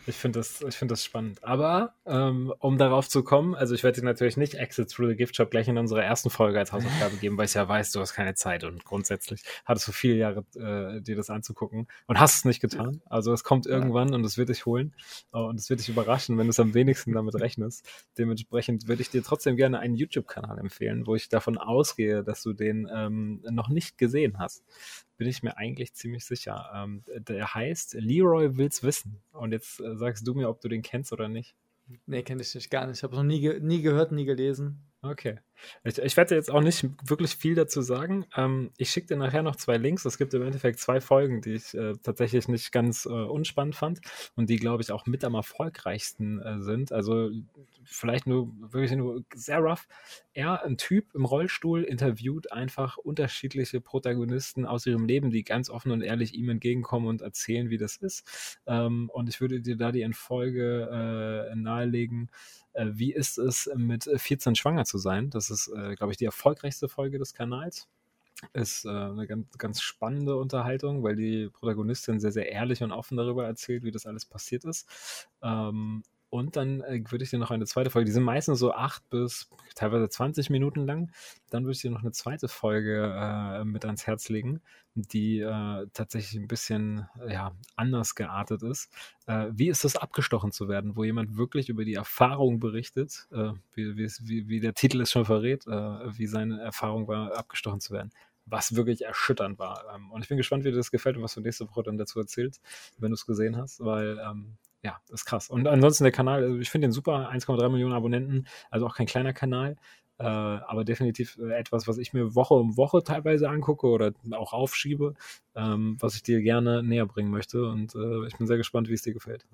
B: ich finde das, ich das spannend. Aber ähm, um darauf zu kommen, also ich werde dir natürlich nicht Exit Through the Gift Shop gleich in unserer ersten Folge als Hausaufgabe geben, weil ich ja weiß, du hast keine Zeit und grundsätzlich hattest du viele Jahre, äh, dir das anzugucken und hast es nicht getan. Also es kommt irgendwann und es wird dich holen oh, und es wird dich überraschen, wenn du es am wenigsten damit rechnest. Dementsprechend würde ich dir trotzdem gerne einen YouTube-Kanal empfehlen, wo ich davon ausgehe, dass du den ähm, noch nicht gesehen hast hast, bin ich mir eigentlich ziemlich sicher. Ähm, der heißt Leroy will's wissen. Und jetzt äh, sagst du mir, ob du den kennst oder nicht.
A: Nee, kenne ich nicht, gar nicht. Ich habe noch nie, ge nie gehört, nie gelesen.
B: Okay. Ich, ich werde jetzt auch nicht wirklich viel dazu sagen. Ähm, ich schicke dir nachher noch zwei Links. Es gibt im Endeffekt zwei Folgen, die ich äh, tatsächlich nicht ganz äh, unspannend fand und die, glaube ich, auch mit am erfolgreichsten äh, sind. Also vielleicht nur wirklich nur sehr rough. Er, ein Typ im Rollstuhl, interviewt einfach unterschiedliche Protagonisten aus ihrem Leben, die ganz offen und ehrlich ihm entgegenkommen und erzählen, wie das ist. Ähm, und ich würde dir da die Folge äh, nahelegen äh, wie ist es, mit 14 schwanger zu sein? Das ist, äh, glaube ich, die erfolgreichste Folge des Kanals. Ist äh, eine ganz, ganz spannende Unterhaltung, weil die Protagonistin sehr, sehr ehrlich und offen darüber erzählt, wie das alles passiert ist. Ähm, und dann äh, würde ich dir noch eine zweite Folge, die sind meistens so acht bis teilweise 20 Minuten lang. Dann würde ich dir noch eine zweite Folge äh, mit ans Herz legen, die äh, tatsächlich ein bisschen ja, anders geartet ist. Äh, wie ist es, abgestochen zu werden, wo jemand wirklich über die Erfahrung berichtet, äh, wie, wie, wie, der Titel es schon verrät, äh, wie seine Erfahrung war, abgestochen zu werden was wirklich erschütternd war. Ähm, und ich bin gespannt, wie dir das gefällt und was du nächste Woche dann dazu erzählst, wenn du es gesehen hast, weil ähm, ja, das ist krass. Und ansonsten der Kanal, also ich finde den super, 1,3 Millionen Abonnenten, also auch kein kleiner Kanal. Äh, aber definitiv äh, etwas, was ich mir Woche um Woche teilweise angucke oder auch aufschiebe, ähm, was ich dir gerne näher bringen möchte. Und äh, ich bin sehr gespannt, wie es dir gefällt.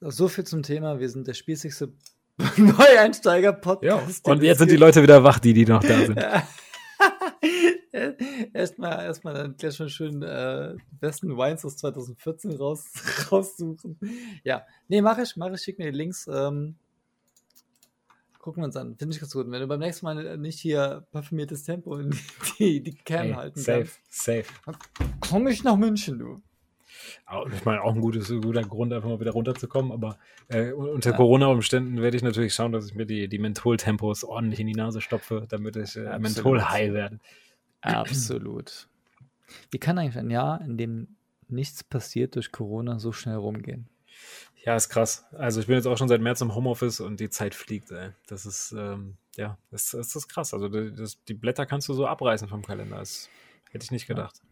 A: So viel zum Thema. Wir sind der spießigste Neueinsteiger-Podcast.
B: Ja, und jetzt sind die Leute wieder wach, die, die noch da sind.
A: erstmal erstmal dann gleich schon schön äh, besten Wines aus 2014 raus, raussuchen. Ja, nee, mache ich, mache ich, schick mir die Links. Ähm, gucken wir uns an. Finde ich ganz gut. Wenn du beim nächsten Mal nicht hier parfümiertes Tempo in die, die Cam hey, halten
B: safe, kannst, safe.
A: komme ich nach München, du.
B: Ich meine, auch ein gutes, guter Grund, einfach mal wieder runterzukommen. Aber äh, unter ja. Corona-Umständen werde ich natürlich schauen, dass ich mir die, die Menthol-Tempos ordentlich in die Nase stopfe, damit ich äh, Menthol-high werde.
A: Absolut. Wie kann eigentlich ein Jahr, in dem nichts passiert durch Corona, so schnell rumgehen?
B: Ja, ist krass. Also ich bin jetzt auch schon seit März im Homeoffice und die Zeit fliegt, ey. Das ist, ähm, ja, das, das, ist krass. Also das, die Blätter kannst du so abreißen vom Kalender. Das hätte ich nicht gedacht.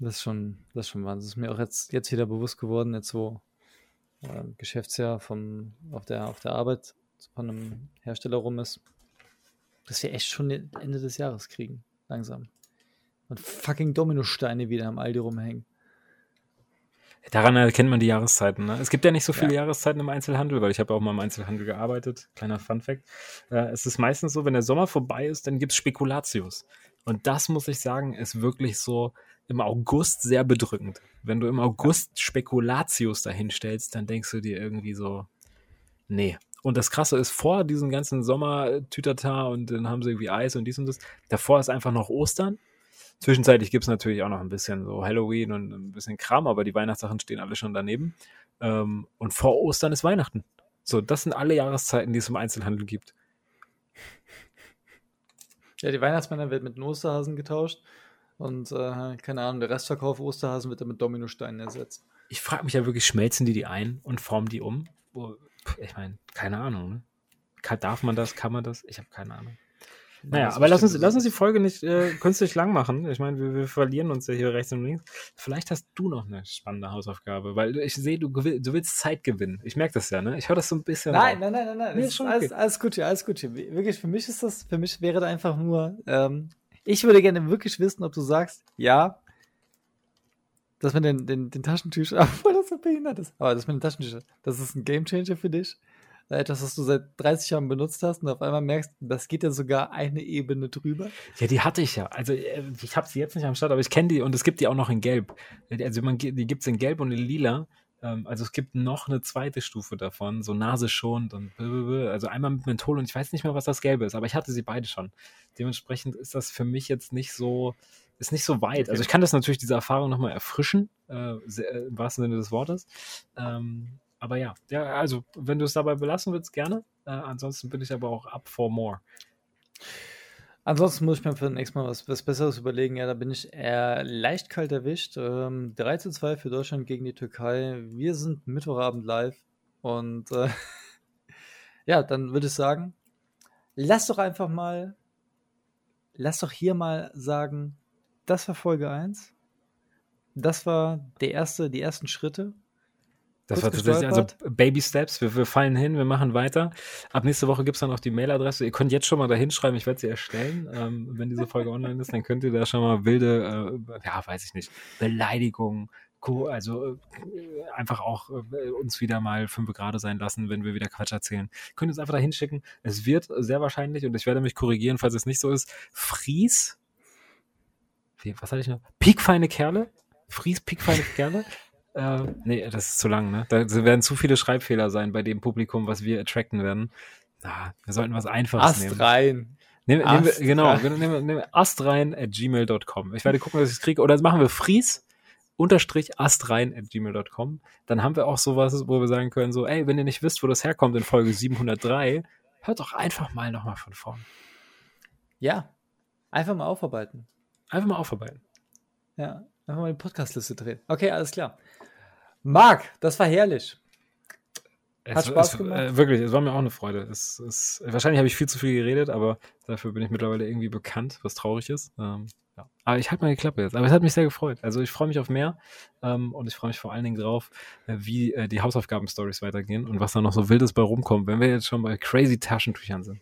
A: Das ist schon, das ist schon Wahnsinn. Das ist mir auch jetzt, jetzt wieder bewusst geworden, jetzt wo äh, Geschäftsjahr vom, auf, der, auf der Arbeit von einem Hersteller rum ist, dass wir echt schon Ende des Jahres kriegen. Langsam. Und fucking Dominosteine wieder am Aldi rumhängen.
B: Daran erkennt man die Jahreszeiten. Ne? Es gibt ja nicht so viele ja. Jahreszeiten im Einzelhandel, weil ich habe auch mal im Einzelhandel gearbeitet. Kleiner Fun-Fact. Äh, es ist meistens so, wenn der Sommer vorbei ist, dann gibt es Spekulatius. Und das muss ich sagen, ist wirklich so, im August sehr bedrückend. Wenn du im August Spekulatius dahinstellst, dann denkst du dir irgendwie so, nee. Und das Krasse ist, vor diesem ganzen Sommer-Tütata und dann haben sie irgendwie Eis und dies und das, davor ist einfach noch Ostern. Zwischenzeitlich gibt es natürlich auch noch ein bisschen so Halloween und ein bisschen Kram, aber die Weihnachtssachen stehen alle schon daneben. Ähm, und vor Ostern ist Weihnachten. So, das sind alle Jahreszeiten, die es im Einzelhandel gibt.
A: Ja, die Weihnachtsmänner wird mit Osterhasen getauscht. Und äh, keine Ahnung, der Restverkauf Osterhasen wird dann mit Dominosteinen ersetzt.
B: Ich frage mich ja wirklich, schmelzen die die ein und formen die um? Ich meine, keine Ahnung. Ne? Kann, darf man das? Kann man das? Ich habe keine Ahnung. Naja, aber lass uns, lass uns die Folge nicht äh, künstlich lang machen. Ich meine, wir, wir, verlieren uns ja hier rechts und links. Vielleicht hast du noch eine spannende Hausaufgabe, weil ich sehe, du, du willst Zeit gewinnen. Ich merke das ja, ne? Ich höre das so ein bisschen.
A: Nein, nein, nein, nein, nein. Nee, ist alles, okay. alles gut hier, alles gut hier. Wirklich, für mich ist das, für mich wäre da einfach nur, ähm, ich würde gerne wirklich wissen, ob du sagst, ja, dass man den, den, den Taschentisch, obwohl das so behindert ist, aber das mit dem Taschentisch, das ist ein Gamechanger für dich. Etwas, was du seit 30 Jahren benutzt hast und auf einmal merkst, das geht ja sogar eine Ebene drüber.
B: Ja, die hatte ich ja. Also äh, ich habe sie jetzt nicht am Start, aber ich kenne die und es gibt die auch noch in Gelb. Also man, die gibt es in Gelb und in Lila. Ähm, also es gibt noch eine zweite Stufe davon, so Nase schonend und also einmal mit Menthol und ich weiß nicht mehr, was das Gelbe ist, aber ich hatte sie beide schon. Dementsprechend ist das für mich jetzt nicht so, ist nicht so weit. Also ich kann das natürlich, diese Erfahrung nochmal erfrischen, äh, sehr, äh, im wahrsten Sinne des Wortes. Ähm, aber ja, ja, also wenn du es dabei belassen willst, gerne. Äh, ansonsten bin ich aber auch up for more.
A: Ansonsten muss ich mir für das nächste Mal was, was Besseres überlegen. Ja, da bin ich eher leicht kalt erwischt. Ähm, 3 zu 2 für Deutschland gegen die Türkei. Wir sind Mittwochabend live. Und äh, ja, dann würde ich sagen, lass doch einfach mal, lass doch hier mal sagen, das war Folge 1. Das war der erste, die ersten Schritte.
B: Das war tatsächlich, also Baby Steps, wir, wir, fallen hin, wir machen weiter. Ab nächste Woche gibt es dann auch die Mailadresse. Ihr könnt jetzt schon mal da hinschreiben, ich werde sie erstellen. Ähm, wenn diese Folge online ist, dann könnt ihr da schon mal wilde, äh, ja, weiß ich nicht, Beleidigungen, also äh, einfach auch äh, uns wieder mal fünf Grade sein lassen, wenn wir wieder Quatsch erzählen. Könnt ihr uns einfach da hinschicken. Es wird sehr wahrscheinlich, und ich werde mich korrigieren, falls es nicht so ist, Fries, was hatte ich noch? Piekfeine Kerle? Fries, piekfeine Kerle? Äh, nee, das ist zu lang, ne? Da werden zu viele Schreibfehler sein bei dem Publikum, was wir attracten werden. Na, wir sollten was Einfaches
A: Ast nehmen. Rein.
B: Nehmen wir, genau, nehmen, nehmen, nehmen astrein at gmail.com. Ich werde gucken, dass ich es kriege. Oder machen wir Fries unterstrich astrein at gmail.com. Dann haben wir auch sowas, wo wir sagen können, so, ey, wenn ihr nicht wisst, wo das herkommt in Folge 703, hört doch einfach mal nochmal von vorn.
A: Ja, einfach mal aufarbeiten.
B: Einfach mal aufarbeiten.
A: Ja, einfach mal die Podcastliste drehen. Okay, alles klar. Marc, das war herrlich.
B: Hat es, Spaß es, gemacht. Äh, wirklich, es war mir auch eine Freude. Es, es, wahrscheinlich habe ich viel zu viel geredet, aber dafür bin ich mittlerweile irgendwie bekannt, was traurig ist. Ähm, Ja. Aber ich halte meine Klappe jetzt. Aber es hat mich sehr gefreut. Also ich freue mich auf mehr ähm, und ich freue mich vor allen Dingen drauf, äh, wie äh, die Hausaufgaben-Stories weitergehen und was da noch so Wildes bei rumkommt, wenn wir jetzt schon bei crazy Taschentüchern sind.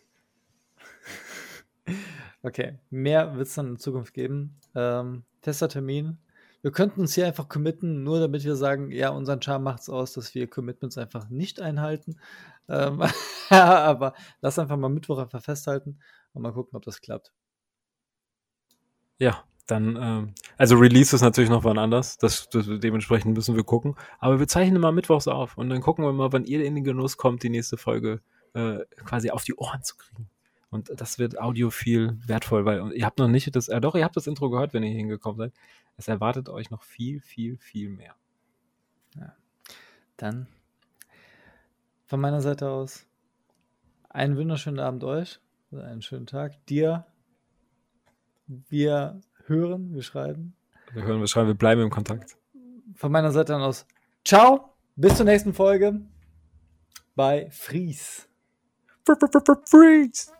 A: Okay, mehr wird es dann in Zukunft geben. Ähm, Testertermin. Wir könnten uns hier einfach committen, nur damit wir sagen, ja, unseren Charme macht es aus, dass wir Commitments einfach nicht einhalten. Ähm, aber lass einfach mal Mittwoch einfach festhalten und mal gucken, ob das klappt.
B: Ja, dann, ähm, also Release ist natürlich noch wann anders. Das, das, dementsprechend müssen wir gucken. Aber wir zeichnen mal mittwochs auf und dann gucken wir mal, wann ihr in den Genuss kommt, die nächste Folge äh, quasi auf die Ohren zu kriegen. Und das wird audiophil wertvoll, weil ihr habt noch nicht das, äh, doch, ihr habt das Intro gehört, wenn ihr hier hingekommen seid. Es erwartet euch noch viel, viel, viel mehr.
A: Ja. Dann von meiner Seite aus einen wunderschönen Abend euch, einen schönen Tag. Dir wir hören, wir schreiben.
B: Wir hören, wir schreiben, wir bleiben im Kontakt.
A: Von meiner Seite aus. Ciao, bis zur nächsten Folge bei Fries. Fries.